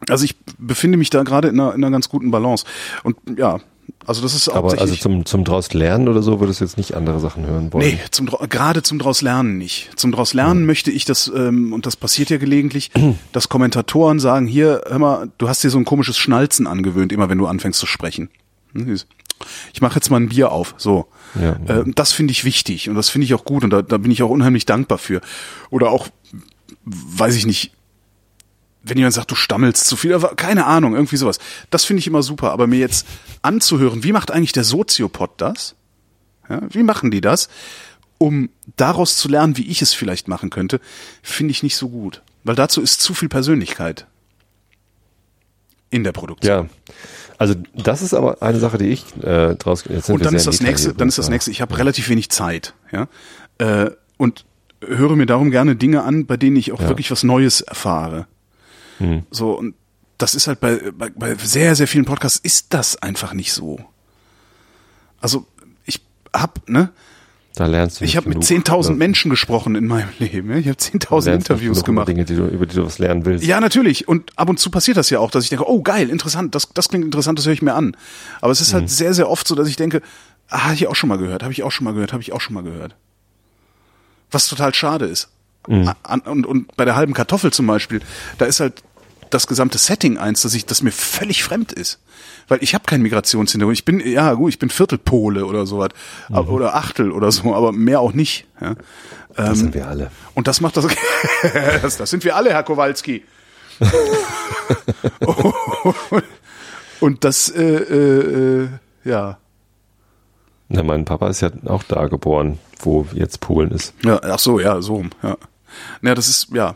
Also ich befinde mich da gerade in einer, in einer ganz guten Balance. Und ja, also das ist Aber also zum, zum draus lernen oder so würdest du jetzt nicht andere Sachen hören wollen. Nee, zum, gerade zum draus lernen nicht. Zum draus lernen möchte ich das, ähm, und das passiert ja gelegentlich, dass Kommentatoren sagen, hier, hör mal, du hast dir so ein komisches Schnalzen angewöhnt, immer wenn du anfängst zu sprechen. Hm, Ich mache jetzt mal ein Bier auf, so. Ja. Äh, das finde ich wichtig und das finde ich auch gut und da, da bin ich auch unheimlich dankbar für. Oder auch, weiß ich nicht, wenn jemand sagt, du stammelst zu viel, aber keine Ahnung, irgendwie sowas. Das finde ich immer super. Aber mir jetzt anzuhören, wie macht eigentlich der Soziopod das? Ja, wie machen die das? Um daraus zu lernen, wie ich es vielleicht machen könnte, finde ich nicht so gut. Weil dazu ist zu viel Persönlichkeit in der Produktion. Ja. Also das ist aber eine Sache, die ich äh, draus jetzt Und dann ist das nächste, dann ist das nächste, ich habe relativ wenig Zeit, ja. Äh, und höre mir darum gerne Dinge an, bei denen ich auch Ja. wirklich was Neues erfahre. Hm. So, und das ist halt bei, bei, bei sehr, sehr vielen Podcasts ist das einfach nicht so. Also, ich hab, ne, Da lernst du ich habe mit genug. 10.000 Ja. Menschen gesprochen in meinem Leben. Ich habe Du 10.000 lernst nicht Interviews gemacht. Dinge, die du, über die du was lernen willst. Ja, natürlich. Und ab und zu passiert das ja auch, dass ich denke, oh geil, interessant, das, das klingt interessant, das höre ich mir an. Aber es ist Mhm. halt sehr, sehr oft so, dass ich denke, ah, habe ich auch schon mal gehört, habe ich auch schon mal gehört, habe ich auch schon mal gehört. Was total schade ist. Mhm. Und, und bei der halben Kartoffel zum Beispiel, da ist halt das gesamte Setting eins, dass ich, das mir völlig fremd ist. Weil ich habe keinen Migrationshintergrund. Ich bin, ja gut, ich bin Viertelpole oder sowas. Mhm. Oder Achtel oder so, aber mehr auch nicht. Ja. Das sind wir alle. Und das macht das, das, das sind wir alle, Herr Kowalski. und das, äh, äh, äh, ja. Na, mein Papa ist ja auch da geboren, wo jetzt Polen ist. ja. Ach so, ja, so, ja. Ja, das ist, ja.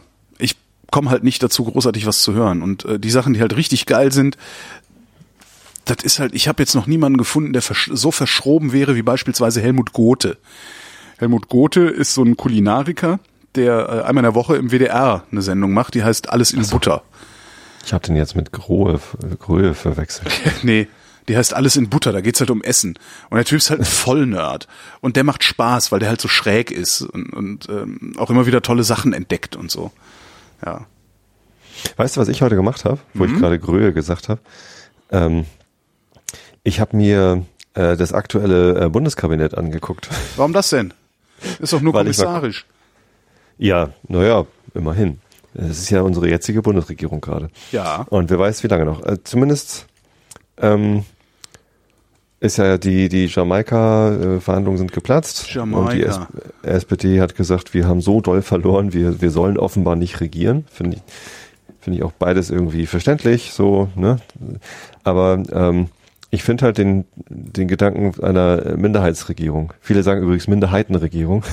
Komme halt nicht dazu, großartig was zu hören. Und äh, die Sachen, die halt richtig geil sind, das ist halt, ich habe jetzt noch niemanden gefunden, der versch so verschroben wäre wie beispielsweise Helmut Gothe. Helmut Gothe ist so ein Kulinariker, der äh, einmal in der Woche im WDR eine Sendung macht, die heißt Alles in Butter. Ich habe den jetzt mit Grohe, Gröhe verwechselt. nee, die heißt Alles in Butter, da geht's halt um Essen. Und der Typ ist halt ein Vollnerd. Und der macht Spaß, weil der halt so schräg ist und, und ähm, auch immer wieder tolle Sachen entdeckt und so. Ja. Weißt du, was ich heute gemacht habe, wo Mhm. ich gerade Gröhe gesagt habe? Ähm, ich habe mir äh, das aktuelle äh, Bundeskabinett angeguckt. Warum das denn? Ist doch nur mal- kommissarisch. Ja, naja, immerhin. Es ist ja unsere jetzige Bundesregierung gerade. Ja. Und wer weiß, wie lange noch. Äh, zumindest ähm, ist ja die, die Jamaika-Verhandlungen sind geplatzt. Und die S Jamaika. SPD hat gesagt, wir haben so doll verloren, wir, wir sollen offenbar nicht regieren. Finde ich, finde ich auch beides irgendwie verständlich, so, ne? Aber ähm, ich finde halt den, den Gedanken einer Minderheitsregierung. Viele sagen übrigens Minderheitenregierung.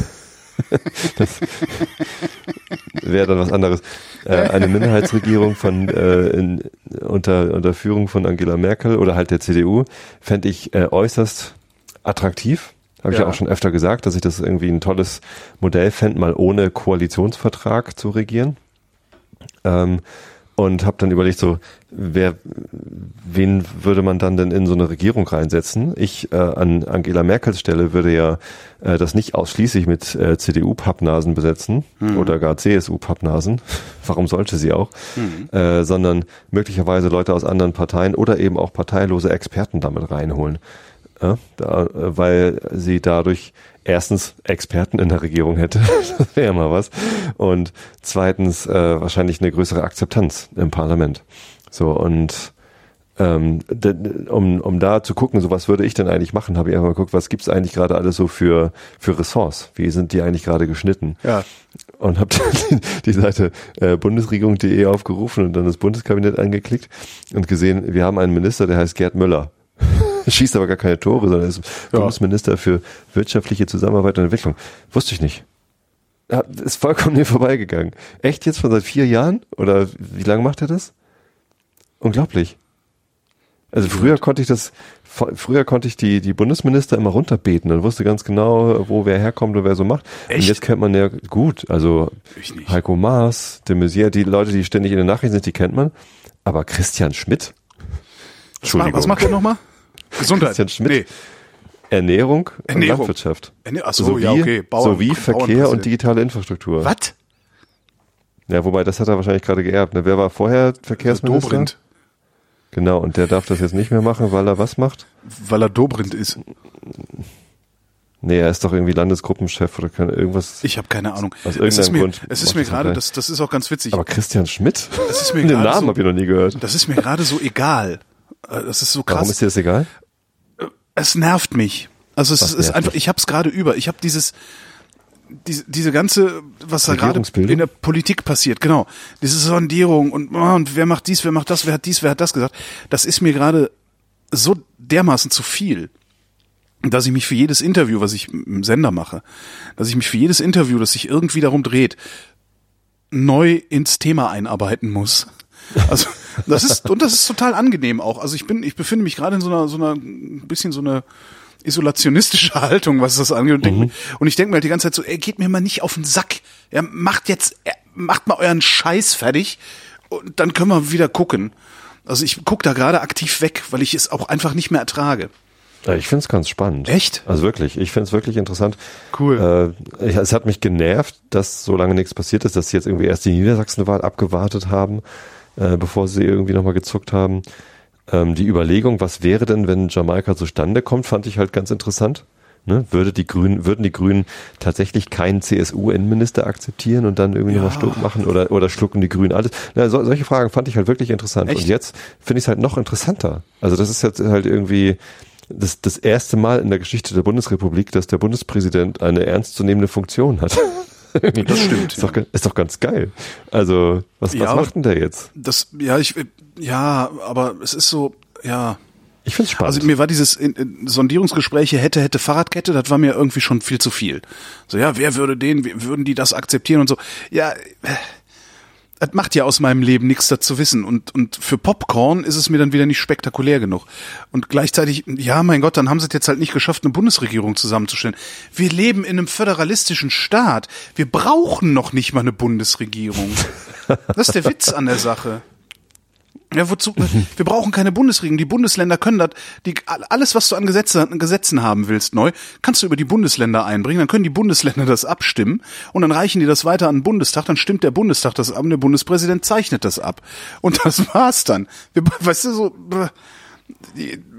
das wäre dann was anderes. Äh, eine Minderheitsregierung von äh, in, unter, unter Führung von Angela Merkel oder halt der CDU fände ich äh, äußerst attraktiv. Habe ich Ja. ja auch schon öfter gesagt, dass ich das irgendwie ein tolles Modell fände, mal ohne Koalitionsvertrag zu regieren. Ähm, und habe dann überlegt, so, wer, wen würde man dann denn in so eine Regierung reinsetzen? Ich äh, an Angela Merkels Stelle würde ja äh, das nicht ausschließlich mit äh, CDU-Pappnasen besetzen oder gar CSU-Pappnasen. Warum sollte sie auch? Äh, sondern möglicherweise Leute aus anderen Parteien oder eben auch parteilose Experten damit reinholen. Ja, da, äh, weil sie dadurch erstens Experten in der Regierung hätte, das wäre ja mal was, und zweitens äh, wahrscheinlich eine größere Akzeptanz im Parlament. So und ähm, um, um da zu gucken, so was würde ich denn eigentlich machen, habe ich einfach mal geguckt, was gibt's eigentlich gerade alles so für, für Ressorts? Wie sind die eigentlich gerade geschnitten? Ja. und habe die Seite äh, bundesregierung.de aufgerufen und dann das Bundeskabinett angeklickt und gesehen, wir haben einen Minister, der heißt Gerd Müller. Schießt aber gar keine Tore, sondern ist Bundesminister für wirtschaftliche Zusammenarbeit und Entwicklung. Wusste ich nicht. Ja, ist vollkommen mir vorbeigegangen. Echt jetzt von seit vier Jahren? Oder wie lange macht er das? Unglaublich. Also früher konnte ich das, früher konnte ich die, die Bundesminister immer runterbeten und wusste ganz genau, wo wer herkommt und wer so macht. Und Echt? jetzt kennt man ja gut, also. Heiko Maas, de Maizière, die Leute, die ständig in den Nachrichten sind, die kennt man. Aber Christian Schmidt? Macht- was macht er nochmal? Gesundheit. Christian Schmidt? Nee. Ernährung, und Ernährung. Landwirtschaft. Ernähr- ach so, sowie, ja, okay. Bauern- sowie Verkehr und digitale Infrastruktur. Was? Ja, wobei, das hat er wahrscheinlich gerade geerbt. Ne? Wer war vorher Verkehrsminister? Dobrindt. Genau, und der darf das jetzt nicht mehr machen, weil er was macht? Weil er Dobrindt ist. Nee, er ist doch irgendwie Landesgruppenchef oder kann irgendwas. Ich habe keine Ahnung. Aus es ist irgendeinem mir, Grund es ist mir gerade, das, das ist auch ganz witzig. aber Christian Schmidt? Das ist mir Den Namen so- habe ich noch nie gehört. das ist mir gerade so egal. Äh, Das ist so krass. Warum ist dir das egal? Es nervt mich. Also es Was ist einfach, ich habe es gerade über. Ich habe dieses, diese, diese ganze, was da gerade in der Politik passiert, genau. Diese Sondierung und, oh, und wer macht dies, wer macht das, wer hat dies, wer hat das gesagt. Das ist mir gerade so dermaßen zu viel, dass ich mich für jedes Interview, was ich im Sender mache, dass ich mich für jedes Interview, das sich irgendwie darum dreht, neu ins Thema einarbeiten muss. Also das ist und das ist total angenehm auch. Also ich bin, ich befinde mich gerade in so einer so einer ein bisschen so eine isolationistische Haltung, was das angeht. Und, mir- und ich denke mir halt die ganze Zeit so, ey, geht mir mal nicht auf den Sack. Ja, macht jetzt, äh, macht mal euren Scheiß fertig und dann können wir wieder gucken. Also ich guck da gerade aktiv weg, weil ich es auch einfach nicht mehr ertrage. Ja, ich finde es ganz spannend. Echt? Also wirklich, ich finde es wirklich interessant. Cool. Äh, es hat mich genervt, dass so lange nichts passiert ist, dass sie jetzt irgendwie erst die Niedersachsenwahl abgewartet haben, äh, bevor sie irgendwie nochmal gezuckt haben. Ähm, die Überlegung, was wäre denn, wenn Jamaika zustande kommt, fand ich halt ganz interessant. Ne? Würde die Grünen, würden die Grünen tatsächlich keinen CSU-Innenminister akzeptieren und dann irgendwie nochmal stuck machen oder, oder schlucken die Grünen alles? Na, so, solche Fragen fand ich halt wirklich interessant. Echt? Und jetzt finde ich es halt noch interessanter. Also das ist jetzt halt irgendwie das, das erste Mal in der Geschichte der Bundesrepublik, dass der Bundespräsident eine ernstzunehmende Funktion hat. Das stimmt. Ist doch, ist doch ganz geil. Also, was, Ja, was macht denn der jetzt? Das, ja, ich, ja, aber es ist so, ja. Ich find's spannend. Also mir war dieses in, in Sondierungsgespräche hätte, hätte Fahrradkette, das war mir irgendwie schon viel zu viel. So, ja, wer würde den, würden die das akzeptieren und so. Ja, äh, das macht ja aus meinem Leben nichts dazu wissen. Und, und für Popcorn ist es mir dann wieder nicht spektakulär genug. Und gleichzeitig, ja, mein Gott, dann haben sie es jetzt halt nicht geschafft, eine Bundesregierung zusammenzustellen. Wir leben in einem föderalistischen Staat. Wir brauchen noch nicht mal eine Bundesregierung. Das ist der Witz an der Sache. Ja, wozu? Wir brauchen keine Bundesregierung. Die Bundesländer können das, die, alles, was du an Gesetze, Gesetzen haben willst, neu, kannst du über die Bundesländer einbringen. Dann können die Bundesländer das abstimmen und dann reichen die das weiter an den Bundestag. Dann stimmt der Bundestag das ab und der Bundespräsident zeichnet das ab. Und das war's dann. Wir, weißt du, so,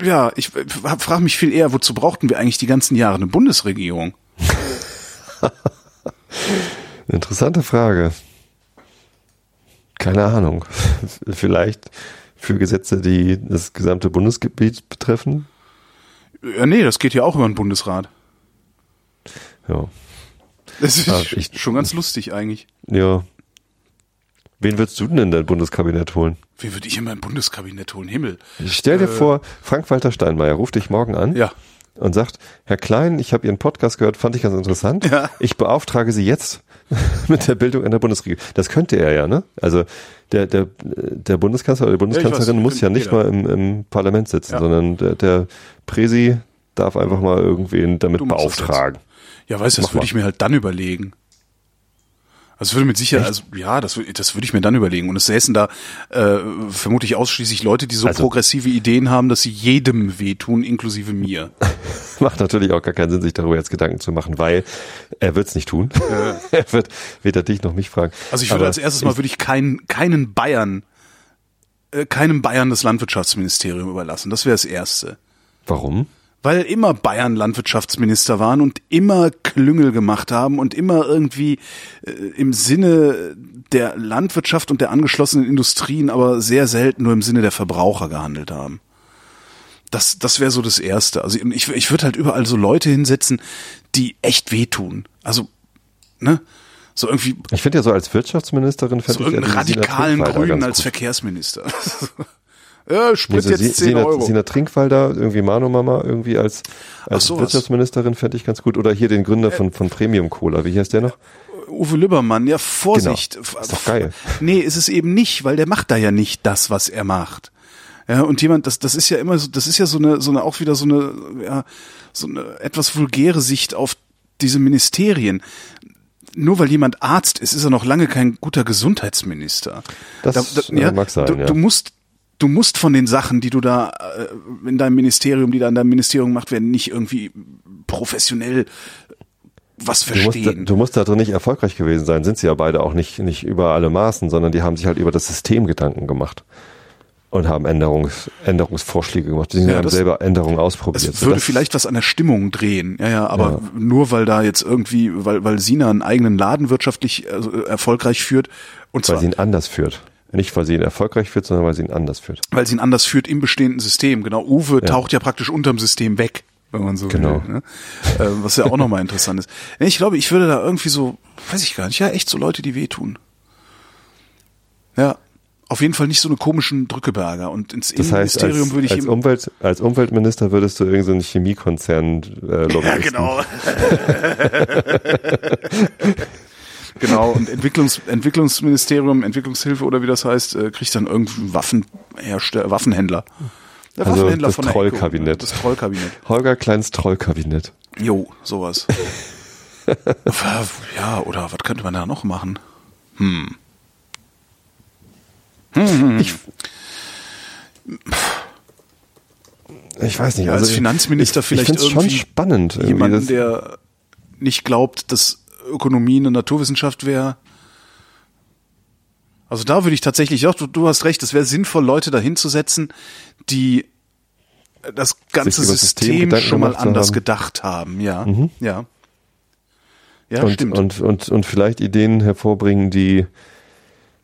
ja, ich frage mich viel eher, wozu brauchten wir eigentlich die ganzen Jahre eine Bundesregierung? Interessante Frage. Keine Ahnung. Vielleicht für Gesetze, die das gesamte Bundesgebiet betreffen? Ja, nee, das geht ja auch über den Bundesrat. Ja. Das ist ah, ich, schon ganz lustig eigentlich. Ja. Wen würdest du denn in dein Bundeskabinett holen? Wen würde ich in mein Bundeskabinett holen? Himmel. Stell dir äh, vor, Frank-Walter Steinmeier ruft dich morgen an. Ja. Und sagt, Herr Klein, ich habe Ihren Podcast gehört, fand ich ganz interessant. Ja. Ich beauftrage Sie jetzt mit der Bildung einer Bundesregierung. Das könnte er ja, ne? Also der, der, der Bundeskanzler oder die Bundeskanzlerin weiß, muss ja nicht jeder. mal im, im Parlament sitzen, ja. sondern der, der Präsi darf einfach mal irgendwen damit beauftragen. Ja, weißt du, das würde ich mir halt dann überlegen. Also würde mit Sicherheit, also ja, das, das würde ich mir dann überlegen. Und es säßen da äh, vermutlich ausschließlich Leute, die so also, progressive Ideen haben, dass sie jedem wehtun, inklusive mir. Macht natürlich auch gar keinen Sinn, sich darüber jetzt Gedanken zu machen, weil er wird es nicht tun. Äh. er wird weder dich noch mich fragen. Also ich würde Aber als erstes mal würde ich keinen keinen Bayern äh, keinem Bayern das Landwirtschaftsministerium überlassen. Das wäre das Erste. Warum? Weil immer Bayern Landwirtschaftsminister waren und immer Klüngel gemacht haben und immer irgendwie äh, im Sinne der Landwirtschaft und der angeschlossenen Industrien, aber sehr selten nur im Sinne der Verbraucher gehandelt haben. Das, das wäre so das Erste. Also ich, ich würde halt überall so Leute hinsetzen, die echt wehtun. Also, ne? So irgendwie. Ich finde ja so als Wirtschaftsministerin fände so ich einen radikalen Grünen als Verkehrsminister. Ja, Sprit nee, so jetzt 10 Sina, Euro. Sina Trinkwalder, irgendwie Mano Mama, irgendwie als, als Wirtschaftsministerin fände ich ganz gut. Oder hier den Gründer von, von Premium Cola. Wie heißt der noch? Uwe Lübbermann, ja, Vorsicht. Genau. Ist doch geil. Nee, ist es eben nicht, weil der macht da ja nicht das, was er macht. Ja, und jemand, das, das ist ja immer so, das ist ja so eine, so eine, auch wieder so eine, ja, so eine etwas vulgäre Sicht auf diese Ministerien nur weil jemand Arzt ist, ist er noch lange kein guter Gesundheitsminister. Das da, da, ja, mag sein, du, ja. du musst du musst von den Sachen, die du da äh, in deinem Ministerium, die da in deinem Ministerium gemacht werden, nicht irgendwie professionell was verstehen. Du musst, du musst da drin nicht erfolgreich gewesen sein, sind sie ja beide auch nicht, nicht über alle Maßen, sondern die haben sich halt über das System Gedanken gemacht und haben Änderungs, Änderungsvorschläge gemacht. Die ja, haben selber Änderungen ausprobiert. Es würde vielleicht was an der Stimmung drehen, ja, ja, aber ja. nur weil da jetzt irgendwie, weil, weil Sina einen eigenen Laden wirtschaftlich also, erfolgreich führt und weil zwar, sie ihn anders führt. Nicht, weil sie ihn erfolgreich führt, sondern weil sie ihn anders führt. Weil sie ihn anders führt im bestehenden System. Genau. Uwe ja. taucht ja praktisch unterm System weg, wenn man so genau. will. Ne? Äh, was ja auch nochmal interessant ist. Ich glaube, ich würde da irgendwie so, weiß ich gar nicht, ja, echt so Leute, die wehtun. Ja. Auf jeden Fall nicht so eine komischen Drückeberger. Und ins das heißt, als, würde ich als, Umwelt, als Umweltminister würdest du irgendeinen so Chemiekonzern äh, lobbyisten. Ja, genau. Genau, und Entwicklungs Entwicklungsministerium, Entwicklungshilfe oder wie das heißt, äh, kriegt dann irgendeinen Waffenhersteller, Waffenhändler. Der also Waffenhändler das von Trollkabinett. Das Trollkabinett. Holger Kleins Trollkabinett. Jo, sowas. ja, oder was könnte man da noch machen? Hm. hm. Ich, ich weiß nicht. Also als Finanzminister ich, vielleicht ich irgendwie schon spannend. Jemanden, der nicht glaubt, dass Ökonomie eine Naturwissenschaft wäre. Also da würde ich tatsächlich, auch, du, du hast recht, es wäre sinnvoll, Leute dahinzusetzen, die das ganze System, System schon mal anders haben. gedacht haben, ja. Mhm. Ja. Ja, und, stimmt. Und, und, und vielleicht Ideen hervorbringen, die,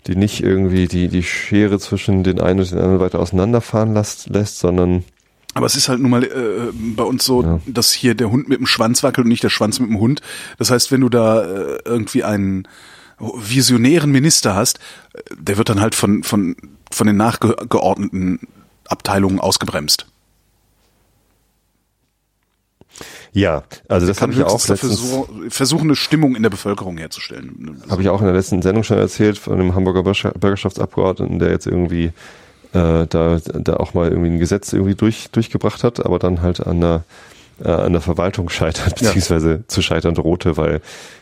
die nicht irgendwie die, die Schere zwischen den einen und den anderen weiter auseinanderfahren lässt, lässt sondern aber es ist halt nun mal äh, bei uns so, ja. dass hier der Hund mit dem Schwanz wackelt und nicht der Schwanz mit dem Hund. Das heißt, wenn du da äh, irgendwie einen visionären Minister hast, äh, der wird dann halt von, von, von den nachgeordneten Abteilungen ausgebremst. Ja, also das habe ich auch letztens, so, versuchen, eine Stimmung in der Bevölkerung herzustellen. habe ich auch in der letzten Sendung schon erzählt von einem Hamburger Bürger- Bürgerschaftsabgeordneten, der jetzt irgendwie äh, da, da auch mal irgendwie ein Gesetz irgendwie durch, durchgebracht hat, aber dann halt an der, äh, an der Verwaltung scheitert, Ja. beziehungsweise zu scheitern drohte, weil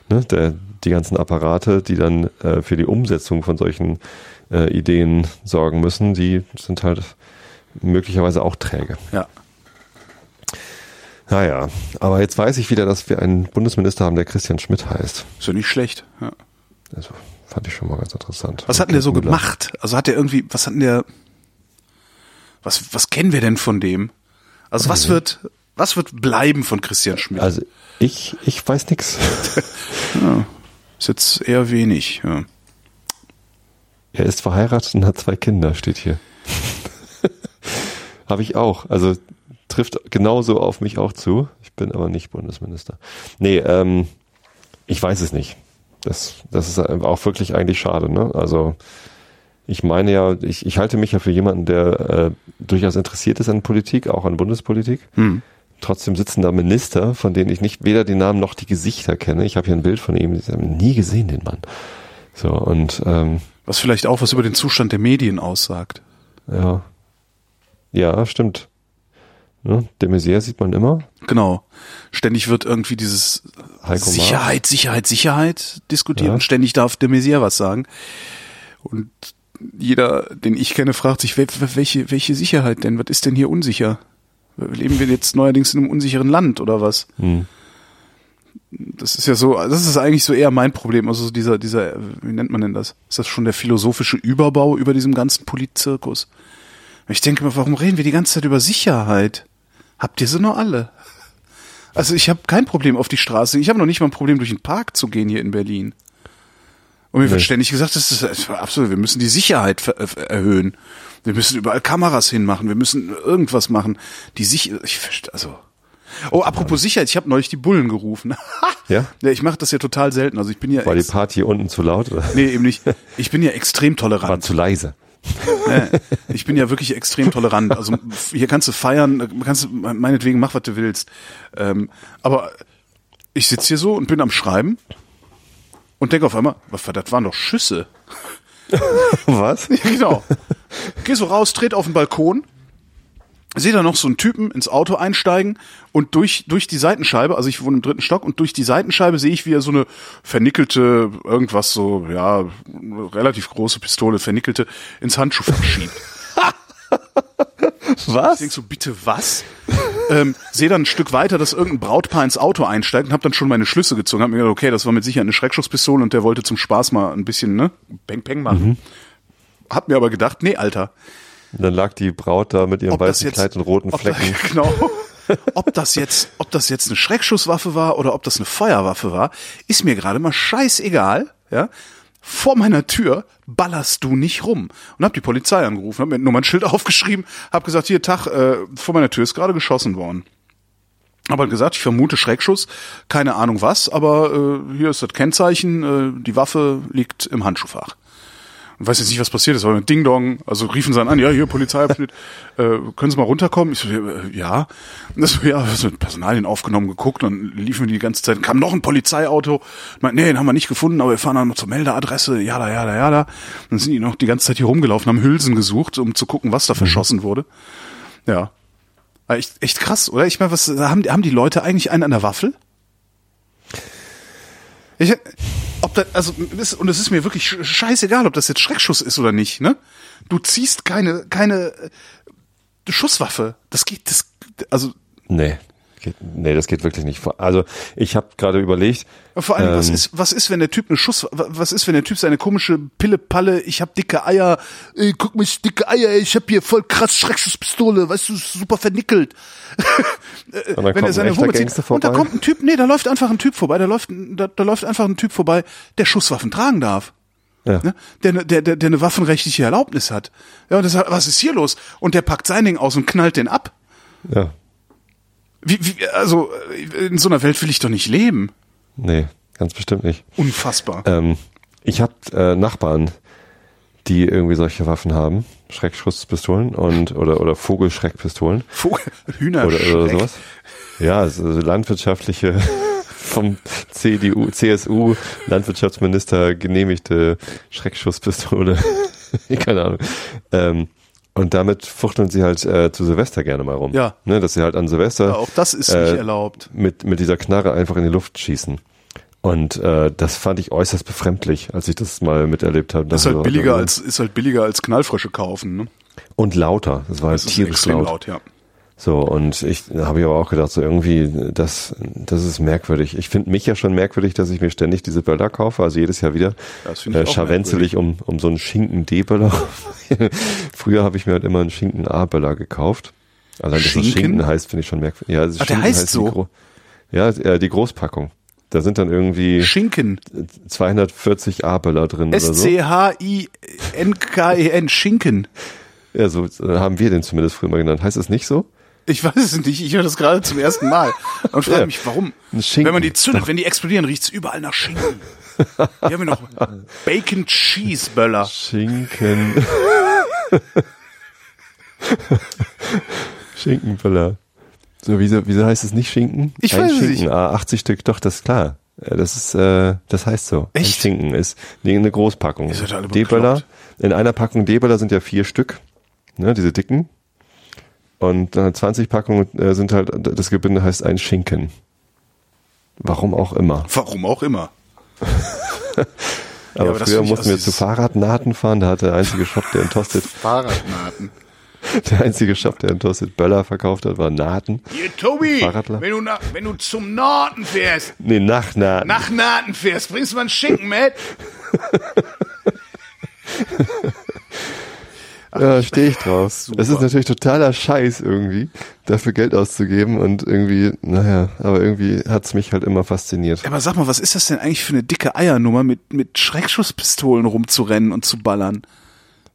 ne, der, die ganzen Apparate, die dann äh, für die Umsetzung von solchen äh, Ideen sorgen müssen, die sind halt möglicherweise auch träge. Ja. Naja, aber jetzt weiß ich wieder, dass wir einen Bundesminister haben, der Christian Schmidt heißt. Ist ja nicht schlecht. Ja. Also fand ich schon mal ganz interessant. Was hat denn der so gemacht? Also hat der irgendwie, was hat denn der, was, was kennen wir denn von dem? Also was wird, was wird bleiben von Christian Schmidt? Also ich, ich weiß nix. ist jetzt eher wenig. Ja. Er ist verheiratet und hat zwei Kinder, steht hier. Habe ich auch. Also trifft genauso auf mich auch zu. Ich bin aber nicht Bundesminister. Nee, ähm, ich weiß es nicht. Das, das ist auch wirklich eigentlich schade. Ne? Also ich meine ja, ich, ich halte mich ja für jemanden, der äh, durchaus interessiert ist an Politik, auch an Bundespolitik. Hm. Trotzdem sitzen da Minister, von denen ich nicht weder die Namen noch die Gesichter kenne. Ich habe hier ein Bild von ihm, ich habe nie gesehen, den Mann. So, und ähm, Was vielleicht auch was über den Zustand der Medien aussagt. ja. Ja, stimmt. Ne? De Maizière sieht man immer. Genau. Ständig wird irgendwie dieses. Sicherheit, Sicherheit, Sicherheit diskutiert Ja. und ständig darf de Maizière was sagen. Und jeder, den ich kenne, fragt sich, wel- welche, welche Sicherheit denn? Was ist denn hier unsicher? Leben wir jetzt neuerdings in einem unsicheren Land oder was? Hm. Das ist ja so, das ist eigentlich so eher mein Problem. Also so dieser, dieser, wie nennt man denn das? Ist das schon der philosophische Überbau über diesem ganzen Politzirkus? Ich denke mir, warum reden wir die ganze Zeit über Sicherheit? Habt ihr sie noch alle? Also ich habe kein Problem auf die Straße. Ich habe noch nicht mal ein Problem, durch den Park zu gehen hier in Berlin. Und mir wird ständig gesagt, das ist absolut, wir müssen die Sicherheit äh, erhöhen. Wir müssen überall Kameras hinmachen. Wir müssen irgendwas machen. Die Sicherheit, ich verstehe, also. Oh, apropos Sicherheit, ich habe neulich die Bullen gerufen. Ja? ja, ich mache das ja total selten. Also ich bin ja, War die Party unten zu laut oder nee, eben nicht. Ich bin ja extrem war tolerant. zu leise? Ich bin ja wirklich extrem tolerant. Also hier kannst du feiern, kannst du meinetwegen mach, was du willst. Ähm, aber ich sitze hier so und bin am Schreiben und denke auf einmal, was das waren doch Schüsse. Was? Ja, genau. Geh so raus, tret auf den Balkon, sehe da noch so einen Typen ins Auto einsteigen und durch, durch die Seitenscheibe, also ich wohne im dritten Stock, und durch die Seitenscheibe sehe ich, wie er so eine vernickelte, irgendwas so, ja, relativ große Pistole, vernickelte, ins Handschuhfach schiebt. Ich Was? denk so, bitte was? ähm, sehe dann ein Stück weiter, dass irgendein Brautpaar ins Auto einsteigt und habe dann schon meine Schlüsse gezogen. Hab mir gedacht, okay, das war mit Sicherheit eine Schreckschusspistole und der wollte zum Spaß mal ein bisschen, ne, Peng Peng machen. Hab mir aber gedacht, nee, Alter, Dann lag die Braut da mit ihrem ob weißen jetzt, Kleid und roten ob da- Flecken. genau. ob das jetzt, ob das jetzt eine Schreckschusswaffe war oder ob das eine Feuerwaffe war, ist mir gerade mal scheißegal, ja. Vor meiner Tür ballerst du nicht rum. Und hab die Polizei angerufen, hab mir nur mein Schild aufgeschrieben, hab gesagt, hier Tag, äh, vor meiner Tür ist gerade geschossen worden. Aber halt gesagt, ich vermute Schreckschuss, keine Ahnung was, aber äh, hier ist das Kennzeichen, äh, die Waffe liegt im Handschuhfach. Und weiß jetzt nicht, was passiert ist, aber mit Ding Dong, also riefen sie dann an, ja, hier Polizeiabschnitt, äh, können Sie mal runterkommen? Ich so, äh, ja. Und das so, ja, so mit Personalien aufgenommen, geguckt, und dann liefen wir die ganze Zeit, kam noch ein Polizeiauto, meint, nee, den haben wir nicht gefunden, aber wir fahren dann noch zur Meldeadresse, ja da, ja da, ja da. Dann sind die noch die ganze Zeit hier rumgelaufen, haben Hülsen gesucht, um zu gucken, was da verschossen wurde. Ja. Aber Echt, echt krass, oder? Ich meine, was haben, haben die Leute eigentlich einen an der Waffel? Ich, ob das, also, und es ist mir wirklich sch- scheißegal, ob das jetzt Schreckschuss ist oder nicht, ne? Du ziehst keine, keine äh, Schusswaffe. Das geht, das, also, Nee. Geht, nee, das geht wirklich nicht. vor- Also ich habe gerade überlegt, vor allem, was Ähm. ist, was ist, wenn der Typ eine Schuss, was ist, wenn der Typ seine komische Pille-Palle, ich hab dicke Eier, ey, guck mich, dicke Eier, ey, ich hab hier voll krass Schreckschusspistole, weißt du, super vernickelt. wenn er seine Wumme zieht. Und da kommt ein Typ, nee, da läuft einfach ein Typ vorbei, da läuft, da, da läuft einfach ein Typ vorbei, der Schusswaffen tragen darf. ja. Ne? Der, der, der, der eine waffenrechtliche Erlaubnis hat. Ja, und das, was ist hier los? Und der packt sein Ding aus und knallt den ab. ja. Wie, wie, also, in so einer Welt will ich doch nicht leben. Nee, ganz bestimmt nicht. Unfassbar. Ähm, ich habe äh, Nachbarn, die irgendwie solche Waffen haben, Schreckschusspistolen und oder oder Vogelschreckpistolen Vogel, oder, Hühnerschreck. oder sowas. Ja, also landwirtschaftliche vom CDU, CSU Landwirtschaftsminister genehmigte Schreckschusspistole. Keine Ahnung. Ähm, und damit fuchteln sie halt äh, zu Silvester gerne mal rum. Ja. Ne, dass sie halt an Silvester Ja, auch das ist äh, nicht erlaubt. mit, mit dieser Knarre einfach in die Luft schießen. Und äh, das fand ich äußerst befremdlich, als ich das mal miterlebt habe. Das ist halt billiger als, ist halt billiger als Knallfrische kaufen, ne? Und lauter. Das war halt Das tierisch laut. laut, ja. So, und ich habe ich aber auch gedacht, so irgendwie, das, das ist merkwürdig. Ich finde mich ja schon merkwürdig, dass ich mir ständig diese Böller kaufe, also jedes Jahr wieder. Das Äh, scharwenzelig um, um so einen Schinken-D-Böller. Früher habe ich mir halt immer einen Schinken-A-Böller gekauft. Allein, dass das Schinken? Schinken heißt, finde ich schon merkwürdig. Ja, also Ach, der heißt die so? Gro- Ja, äh, die Großpackung. Da sind dann irgendwie Schinken. 240 A-Böller drin oder so. S-C-H-I-N-K-E-N. Schinken. Ja, so haben wir den zumindest früher mal genannt. Heißt das nicht so? Ich weiß es nicht, ich höre das gerade zum ersten Mal und frage Ja. mich, warum? Wenn man die zündet, wenn die explodieren, riecht's überall nach Schinken. Hier haben wir noch Bacon Cheese Böller. Schinken. Schinkenböller. So, wieso, wieso heißt es nicht Schinken? Ich Ein weiß es Schinken, nicht. Ah, 80 Stück, doch, das ist klar. Äh, Das ist, äh, das heißt so. Echt? Ein Schinken ist eine Großpackung. D-Böller. In einer Packung D-Böller sind ja vier Stück. Ne, diese dicken. Und äh, 20 Packungen äh, sind halt, das Gebinde heißt ein Schinken. Warum auch immer. Warum auch immer. Aber, aber das früher mussten wir zu Fahrradnaten fahren, da hat der einzige Shop, der in Tosted Fahrradnaten. Der einzige Shop, der in Tosted Böller verkauft hat, war Naten. Hier, Tobi, wenn du, nach, wenn du zum Norden fährst, Nee, nach Naten. nach Naten fährst, bringst du mal einen Schinken mit? Ja, stehe ich drauf. Es ist natürlich totaler Scheiß irgendwie, dafür Geld auszugeben und irgendwie, naja, aber irgendwie hat's mich halt immer fasziniert. Aber sag mal, was ist das denn eigentlich für eine dicke Eiernummer, mit, mit Schreckschusspistolen rumzurennen und zu ballern?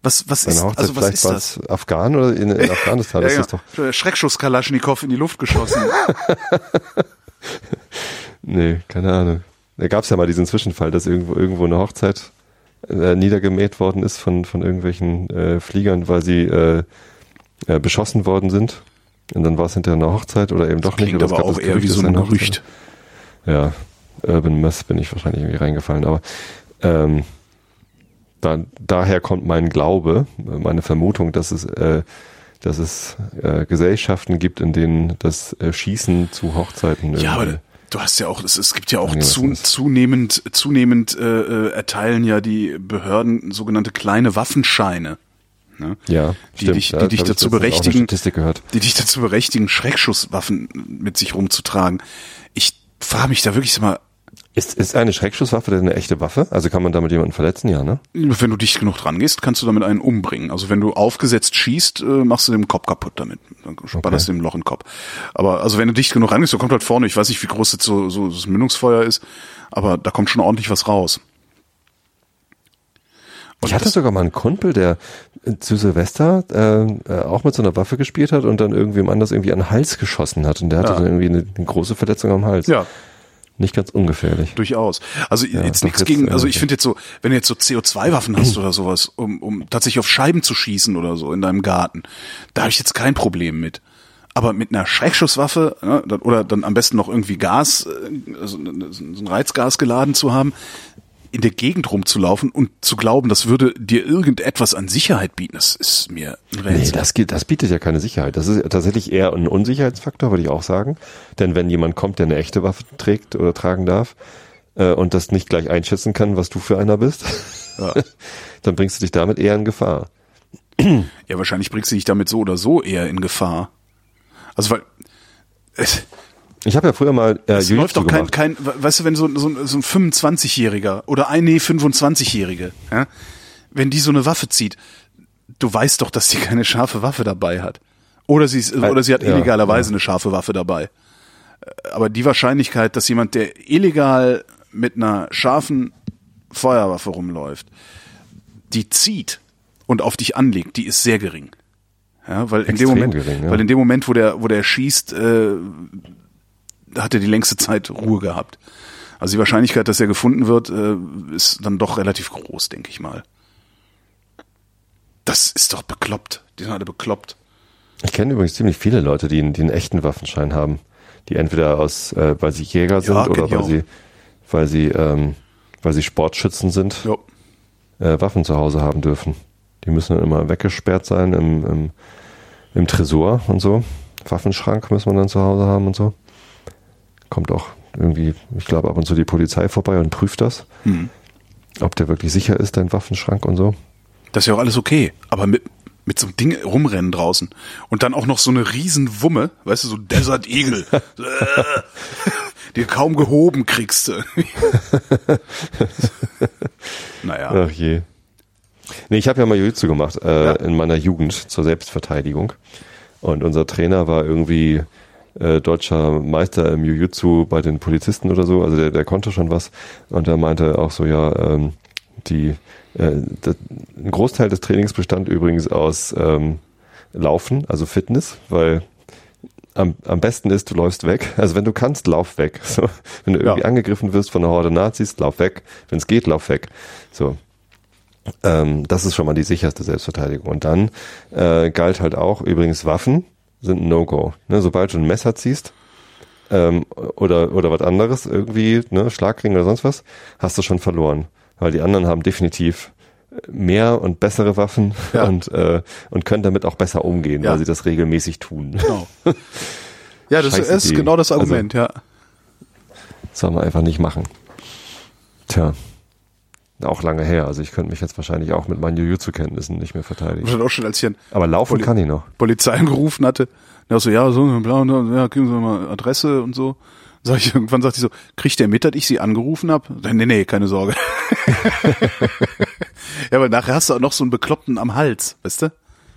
Was, was ist, Hochzeit, also was vielleicht ist war das? es Afghan oder in, in Afghanistan ist das doch. Der Schreckschuss Kalaschnikow in die Luft geschossen. Nee, keine Ahnung. Da gab's ja mal diesen Zwischenfall, dass irgendwo irgendwo eine Hochzeit äh, niedergemäht worden ist von von irgendwelchen äh, Fliegern, weil sie äh, äh, beschossen worden sind. Und dann war es hinterher eine Hochzeit oder eben doch nicht. Oder es aber gab auch das eher wie Gerücht, so es ein. Gerücht. Ja, Urban Myth bin ich wahrscheinlich irgendwie reingefallen, aber ähm, da, daher kommt mein Glaube, meine Vermutung, dass es, äh, dass es äh, Gesellschaften gibt, in denen das äh, Schießen zu Hochzeiten Ja, aber du hast ja auch, es, es gibt ja auch zu, zunehmend, zunehmend äh, äh, erteilen ja die Behörden sogenannte kleine Waffenscheine. Ne? ja, die stimmt, dich, ja, die das dich dazu berechtigen, die dich dazu berechtigen, Schreckschusswaffen mit sich rumzutragen. Ich frage mich da wirklich mal, Ist, ist eine Schreckschusswaffe denn eine echte Waffe? Also kann man damit jemanden verletzen? Ja, ne? wenn du dicht genug dran gehst, kannst du damit einen umbringen. Also wenn du aufgesetzt schießt, äh, machst du dem Kopf kaputt damit. Dann ballerst du dem Loch in den Kopf. Aber also wenn du dicht genug rangehst, da kommt halt vorne, ich weiß nicht, wie groß jetzt so, so das Mündungsfeuer ist, aber da kommt schon ordentlich was raus. Und Ich hatte sogar mal einen Kumpel, der äh, zu Silvester äh, äh, auch mit so einer Waffe gespielt hat und dann irgendwem anders irgendwie an den Hals geschossen hat. Und der hatte Ja. dann irgendwie eine, eine große Verletzung am Hals. Ja, Nicht ganz ungefährlich. durchaus. Also jetzt doch, nichts jetzt, gegen, also ich finde jetzt so, wenn du jetzt so CO2-Waffen hast oder sowas, um, um tatsächlich auf Scheiben zu schießen oder so in deinem Garten, da habe ich jetzt kein Problem mit. Aber mit einer Schreckschusswaffe ne, oder dann am besten noch irgendwie Gas, äh, also so ein Reizgas geladen zu haben, in der Gegend rumzulaufen und zu glauben, das würde dir irgendetwas an Sicherheit bieten, das ist mir ein Nee, Rätsel. das, geht, das bietet ja keine Sicherheit. Das ist tatsächlich eher ein Unsicherheitsfaktor, würde ich auch sagen. Denn wenn jemand kommt, der eine echte Waffe trägt oder tragen darf äh, und das nicht gleich einschätzen kann, was du für einer bist, Ja. dann bringst du dich damit eher in Gefahr. ja, wahrscheinlich bringst du dich damit so oder so eher in Gefahr. Also weil es, Ich habe ja früher mal äh, Es läuft doch kein, kein, weißt du, wenn so, so, so ein 25-Jähriger oder ein nee, 25-Jährige, ja, wenn die so eine Waffe zieht, du weißt doch, dass die keine scharfe Waffe dabei hat. Oder sie, ist, oder sie hat ja, illegalerweise eine scharfe Waffe dabei. Äh, Aber die Wahrscheinlichkeit, dass jemand, der illegal mit einer scharfen Feuerwaffe rumläuft, die zieht und auf dich anlegt, die ist sehr gering. Ja, weil in dem Moment, gering, ja. weil in dem Moment, wo der, wo der schießt, äh, hat er die längste Zeit Ruhe gehabt. Also die Wahrscheinlichkeit, dass er gefunden wird, äh, ist dann doch relativ groß, denke ich mal. Das ist doch bekloppt. Die sind alle bekloppt. Ich kenne übrigens ziemlich viele Leute, die, einen- die einen echten Waffenschein haben. Die entweder aus, äh, weil sie Jäger sind Ja, kenn oder ich weil sie, weil sie, ähm, weil sie Sportschützen sind, äh, Waffen zu Hause haben dürfen. Die müssen dann immer weggesperrt sein im, im, im Tresor und so. Waffenschrank muss man dann zu Hause haben und so. Kommt auch irgendwie, ich glaube, ab und zu die Polizei vorbei und prüft das, Hm. ob der wirklich sicher ist, dein Waffenschrank und so. Das ist ja auch alles okay. Aber mit, mit so einem Ding rumrennen draußen. Und dann auch noch so eine riesen Wumme, weißt du, so Desert Eagle. Die kaum gehoben kriegst. du. naja. Ach je. Nee, ich habe ja mal Jiu-Jitsu gemacht äh, Ja. in meiner Jugend zur Selbstverteidigung. Und unser Trainer war irgendwie äh, deutscher Meister im Jiu-Jitsu bei den Polizisten oder so. Also der, der konnte schon was. Und er meinte auch so, ja, ähm, die, äh, das, ein Großteil des Trainings bestand übrigens aus ähm, Laufen, also Fitness, weil am, am besten ist, du läufst weg. Also wenn du kannst, lauf weg. So, wenn du irgendwie Ja. angegriffen wirst von einer Horde Nazis, lauf weg. Wenn es geht, lauf weg. So. Ähm, das ist schon mal die sicherste Selbstverteidigung. Und dann äh, galt halt auch, übrigens Waffen sind ein No-Go. Ne, sobald du ein Messer ziehst ähm, oder, oder was anderes, irgendwie, ne, Schlagring oder sonst was, hast du schon verloren. Weil die anderen haben definitiv mehr und bessere Waffen Ja. und, äh, und können damit auch besser umgehen, Ja. weil sie das regelmäßig tun. Genau. Ja, das Scheiß ist genau das Argument, ja. Das soll man einfach nicht machen. Tja. Auch lange her. Also ich könnte mich jetzt wahrscheinlich auch mit meinen Jiu-Jitsu-Kenntnissen nicht mehr verteidigen. Dann auch schon, als ich Aber laufen Poli- kann ich noch. Polizei angerufen hatte, der so, ja, so, bla, bla, ja, geben Sie mal Adresse und so. Sag ich, irgendwann sagt die so, kriegt der mit, dass ich sie angerufen habe? Nee, nee, keine Sorge. ja, aber nachher hast du auch noch so einen Bekloppten am Hals, weißt du?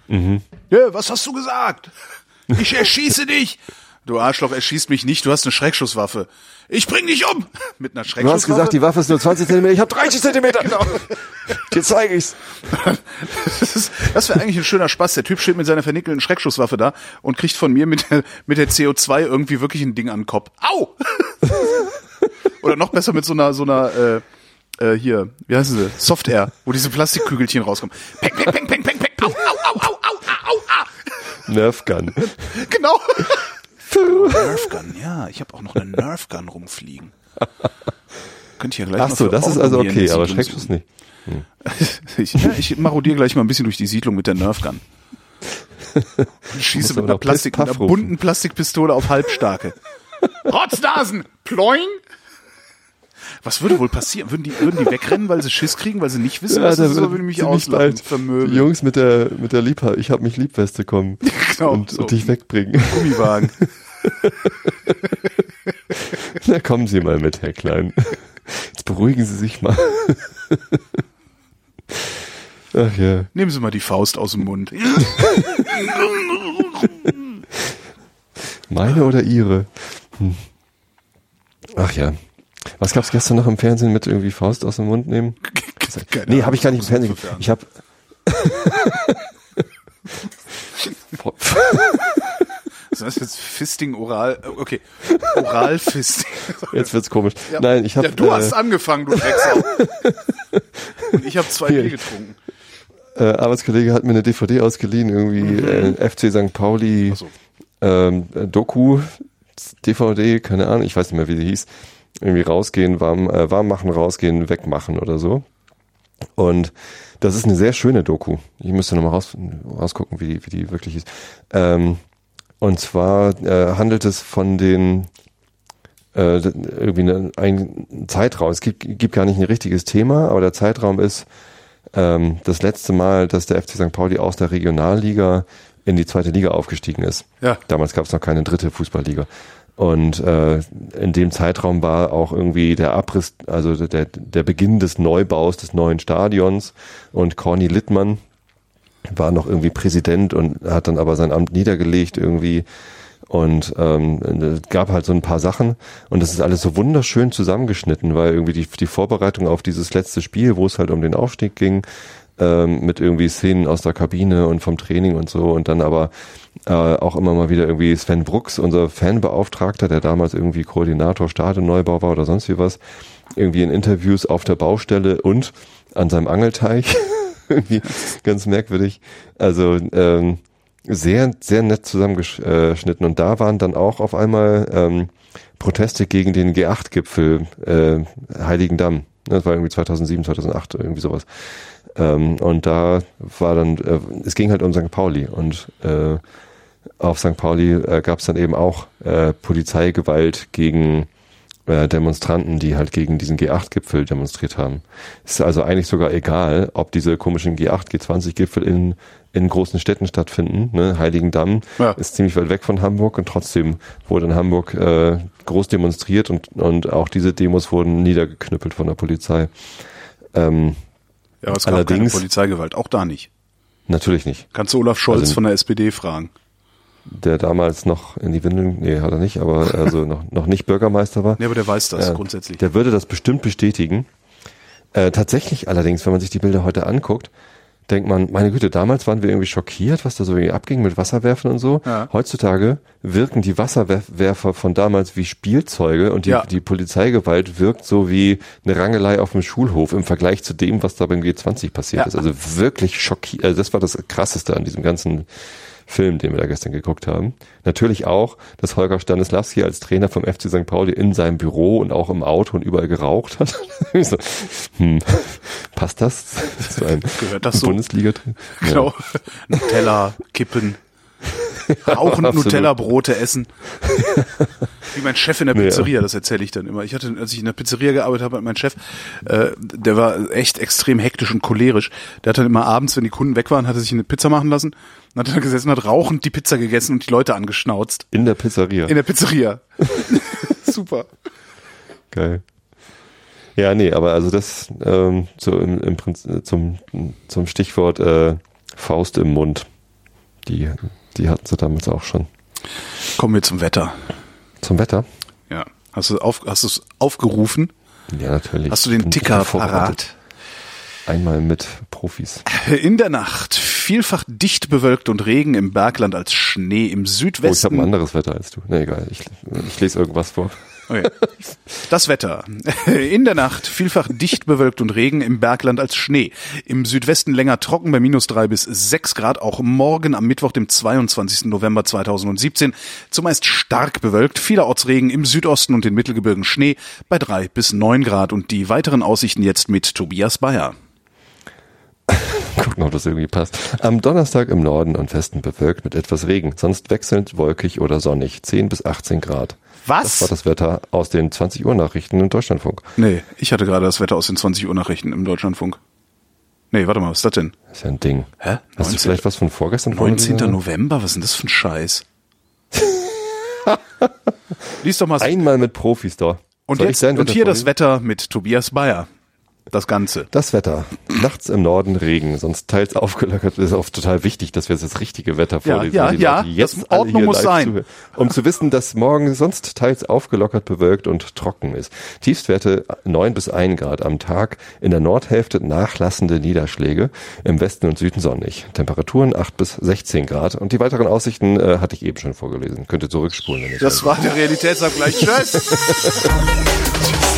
Mhm. Ja, was hast du gesagt? Ich erschieße dich! Du Arschloch, erschießt mich nicht, du hast eine Schreckschusswaffe. Ich bring dich um! Mit einer Du Schreckschusswaffe. hast gesagt, die Waffe ist nur 20 Zentimeter. Ich habe 30 Zentimeter. Genau. Dir zeige ich's. Das, ist- das wäre eigentlich ein schöner Spaß. Der Typ steht mit seiner vernickelten Schreckschusswaffe da und kriegt von mir mit der, mit der CO2 irgendwie wirklich ein Ding an den Kopf. Au! Oder noch besser mit so einer, so einer, äh, äh, hier, wie heißen sie? Soft Air, wo diese Plastikkügelchen rauskommen. Peng, peng, peng, peng, peng, peng. Au, au, au, au, au, au, au. Nerf Gun. Genau. Nerf Gun, ja. Ich habe auch noch eine Nerf Gun rumfliegen. Könnt ihr ja gleich Ach so, das ist also okay, aber Siedlung Schreckschuss nicht. Ich, ja, ich marodiere gleich mal ein bisschen durch die Siedlung mit der Nerfgun. Und schieße mit einer, Plastik, mit einer bunten Plastikpistole auf Halbstarke. Rotznasen! Ploing! Was würde wohl passieren? Würden die, würden die wegrennen, weil sie Schiss kriegen, weil sie nicht wissen, was das ist, oder würden mich auslachen, bald die? Jungs mit der, mit der Lieb, ich hab mich Liebweste kommen Genau, und, so. und dich wegbringen. Gummiwagen. Na kommen Sie mal mit, Herr Klein. Jetzt beruhigen Sie sich mal. Ach ja. Nehmen Sie mal die Faust aus dem Mund. Meine oder Ihre? Hm. Ach ja. Was gab's gestern noch im Fernsehen mit irgendwie Faust aus dem Mund nehmen? Keine nee, habe ich gar nicht im Fernsehen. Ich habe Das heißt jetzt Fisting oral, okay, Oral-Fisting. Jetzt wird's komisch. Ja. Nein, ich habe Ja, du hast äh, angefangen, du Drecksau. Und ich habe zwei. Bier getrunken. äh, Arbeitskollege hat mir eine DVD ausgeliehen, irgendwie äh, FC St. Pauli so. ähm, äh, Doku DVD, keine Ahnung, ich weiß nicht mehr, wie die hieß. Irgendwie rausgehen, warm, äh, warm machen, rausgehen, wegmachen oder so. Und das ist eine sehr schöne Doku. Ich müsste nochmal raus, rausgucken, wie die, wie die wirklich ist. Ähm, und zwar äh, handelt es von den äh, irgendwie eine, ein Zeitraum. Es gibt, gibt gar nicht ein richtiges Thema, aber der Zeitraum ist ähm, das letzte Mal, dass der FC St. Pauli aus der Regionalliga in die zweite Liga aufgestiegen ist. Ja. Damals gab es noch keine dritte Fußballliga. Und äh, in dem Zeitraum war auch irgendwie der Abriss, also der, der Beginn des Neubaus des neuen Stadions. Und Corny Littmann war noch irgendwie Präsident und hat dann aber sein Amt niedergelegt irgendwie. Und ähm, gab halt so ein paar Sachen und das ist alles so wunderschön zusammengeschnitten, weil irgendwie die, die Vorbereitung auf dieses letzte Spiel, wo es halt um den Aufstieg ging, ähm, mit irgendwie Szenen aus der Kabine und vom Training und so und dann aber äh, auch immer mal wieder irgendwie Sven Brooks, unser Fanbeauftragter, der damals irgendwie Koordinator Stadionneubau war oder sonst wie was, irgendwie in Interviews auf der Baustelle und an seinem Angelteich irgendwie ganz merkwürdig. Also ähm, sehr, sehr nett zusammengeschnitten. Und da waren dann auch auf einmal ähm, Proteste gegen den G8-Gipfel äh, Heiligendamm. Das war irgendwie 2007, 2008, irgendwie sowas. Ähm, und da war dann, äh, es ging halt um St. Pauli und äh, auf St. Pauli äh, gab es dann eben auch äh, Polizeigewalt gegen äh, Demonstranten, die halt gegen diesen G8-Gipfel demonstriert haben. Es ist also eigentlich sogar egal, ob diese komischen G8, G20-Gipfel in, in großen Städten stattfinden. Ne? Heiligendamm Ja. ist ziemlich weit weg von Hamburg und trotzdem wurde in Hamburg äh, groß demonstriert und, und auch diese Demos wurden niedergeknüppelt von der Polizei. Ähm, Ja, aber es gab keine Allerdings- Polizeigewalt, auch da nicht. natürlich nicht. Kannst du Olaf Scholz Also- von der SPD fragen. Der damals noch in die Windeln, nee, hat er nicht, aber also noch, noch nicht Bürgermeister war. Nee, aber der weiß das Ja, grundsätzlich. Der würde das bestimmt bestätigen. Äh, tatsächlich allerdings, wenn man sich die Bilder heute anguckt, denkt man, meine Güte, damals waren wir irgendwie schockiert, was da so irgendwie abging mit Wasserwerfen und so. Ja. Heutzutage wirken die Wasserwerfer von damals wie Spielzeuge und die, Ja. die Polizeigewalt wirkt so wie eine Rangelei auf dem Schulhof im Vergleich zu dem, was da beim G20 passiert Ja. ist. Also wirklich schockierend. Also das war das Krasseste an diesem ganzen Film, den wir da gestern geguckt haben. Natürlich auch, dass Holger Stanislawski als Trainer vom FC St. Pauli in seinem Büro und auch im Auto und überall geraucht hat. So, hm, passt das zu einem Gehört das so? Bundesliga-Trainer? Genau. Nutella, Kippen, rauchen, absolut. Nutella-Brote essen. Wie mein Chef in der Pizzeria, das erzähle ich dann immer. Ich hatte, als ich in der Pizzeria gearbeitet habe, mein Chef, äh, der war echt extrem hektisch und cholerisch. Der hat dann immer abends, wenn die Kunden weg waren, hat er sich eine Pizza machen lassen und hat dann gesessen hat rauchend die Pizza gegessen und die Leute angeschnauzt. In der Pizzeria. In der Pizzeria. Super. Geil. Ja, nee, aber also das ähm, so im, im Prinzip zum, zum Stichwort äh, Faust im Mund. Die, die hatten sie damals auch schon. Kommen wir zum Wetter. Zum Wetter? Ja. Hast du auf, hast es aufgerufen? Ja, natürlich. Hast du den Ticker parat? Einmal mit Profis. In der Nacht vielfach dicht bewölkt und Regen im Bergland als Schnee im Oh, ich Südwesten. habe ein anderes Wetter als du. Nee, egal. Ich, ich lese irgendwas vor. Okay. Das Wetter. In der Nacht vielfach dicht bewölkt und Regen im Bergland als Schnee. Im Südwesten länger trocken bei minus drei bis sechs Grad. Auch morgen am Mittwoch, dem 22. November 2017. Zumeist stark bewölkt. Vielerorts Regen im Südosten und den Mittelgebirgen Schnee bei drei bis neun Grad. Und die weiteren Aussichten jetzt mit Tobias Bayer. Gucken, ob das irgendwie passt. Am Donnerstag im Norden und Westen bewölkt mit etwas Regen. Sonst wechselnd wolkig oder sonnig. 10 bis 18 Grad. Das war das Wetter aus den 20 Uhr Nachrichten im Deutschlandfunk. Nee, ich hatte gerade das Wetter aus den 20 Uhr Nachrichten im Deutschlandfunk. Nee, warte mal, was ist das denn? Das ist ja ein Ding. Hä? Hast du vielleicht was von vorgestern 19. vorgelesen? November? Was ist denn das für ein Scheiß? Lies doch mal. Einmal mit Profis da. und Soll jetzt, und hier das? Wetter mit Tobias Bayer. Das Ganze. Das Wetter. Nachts im Norden Regen, sonst teils aufgelockert. Das ist auch total wichtig, dass wir jetzt das richtige Wetter Ja, vorlesen. ja, die ja, Leute jetzt Ordnung muss sein. zuhören. Um zu wissen, dass morgen sonst teils aufgelockert, bewölkt und trocken ist. Tiefstwerte 9 bis 1 Grad am Tag. In der Nordhälfte nachlassende Niederschläge. Im Westen und Süden sonnig. Temperaturen 8 bis 16 Grad. Und die weiteren Aussichten äh, hatte ich eben schon vorgelesen. Könnt ihr zurückspulen. Wenn Das war der Realitätsabgleich. Tschüss.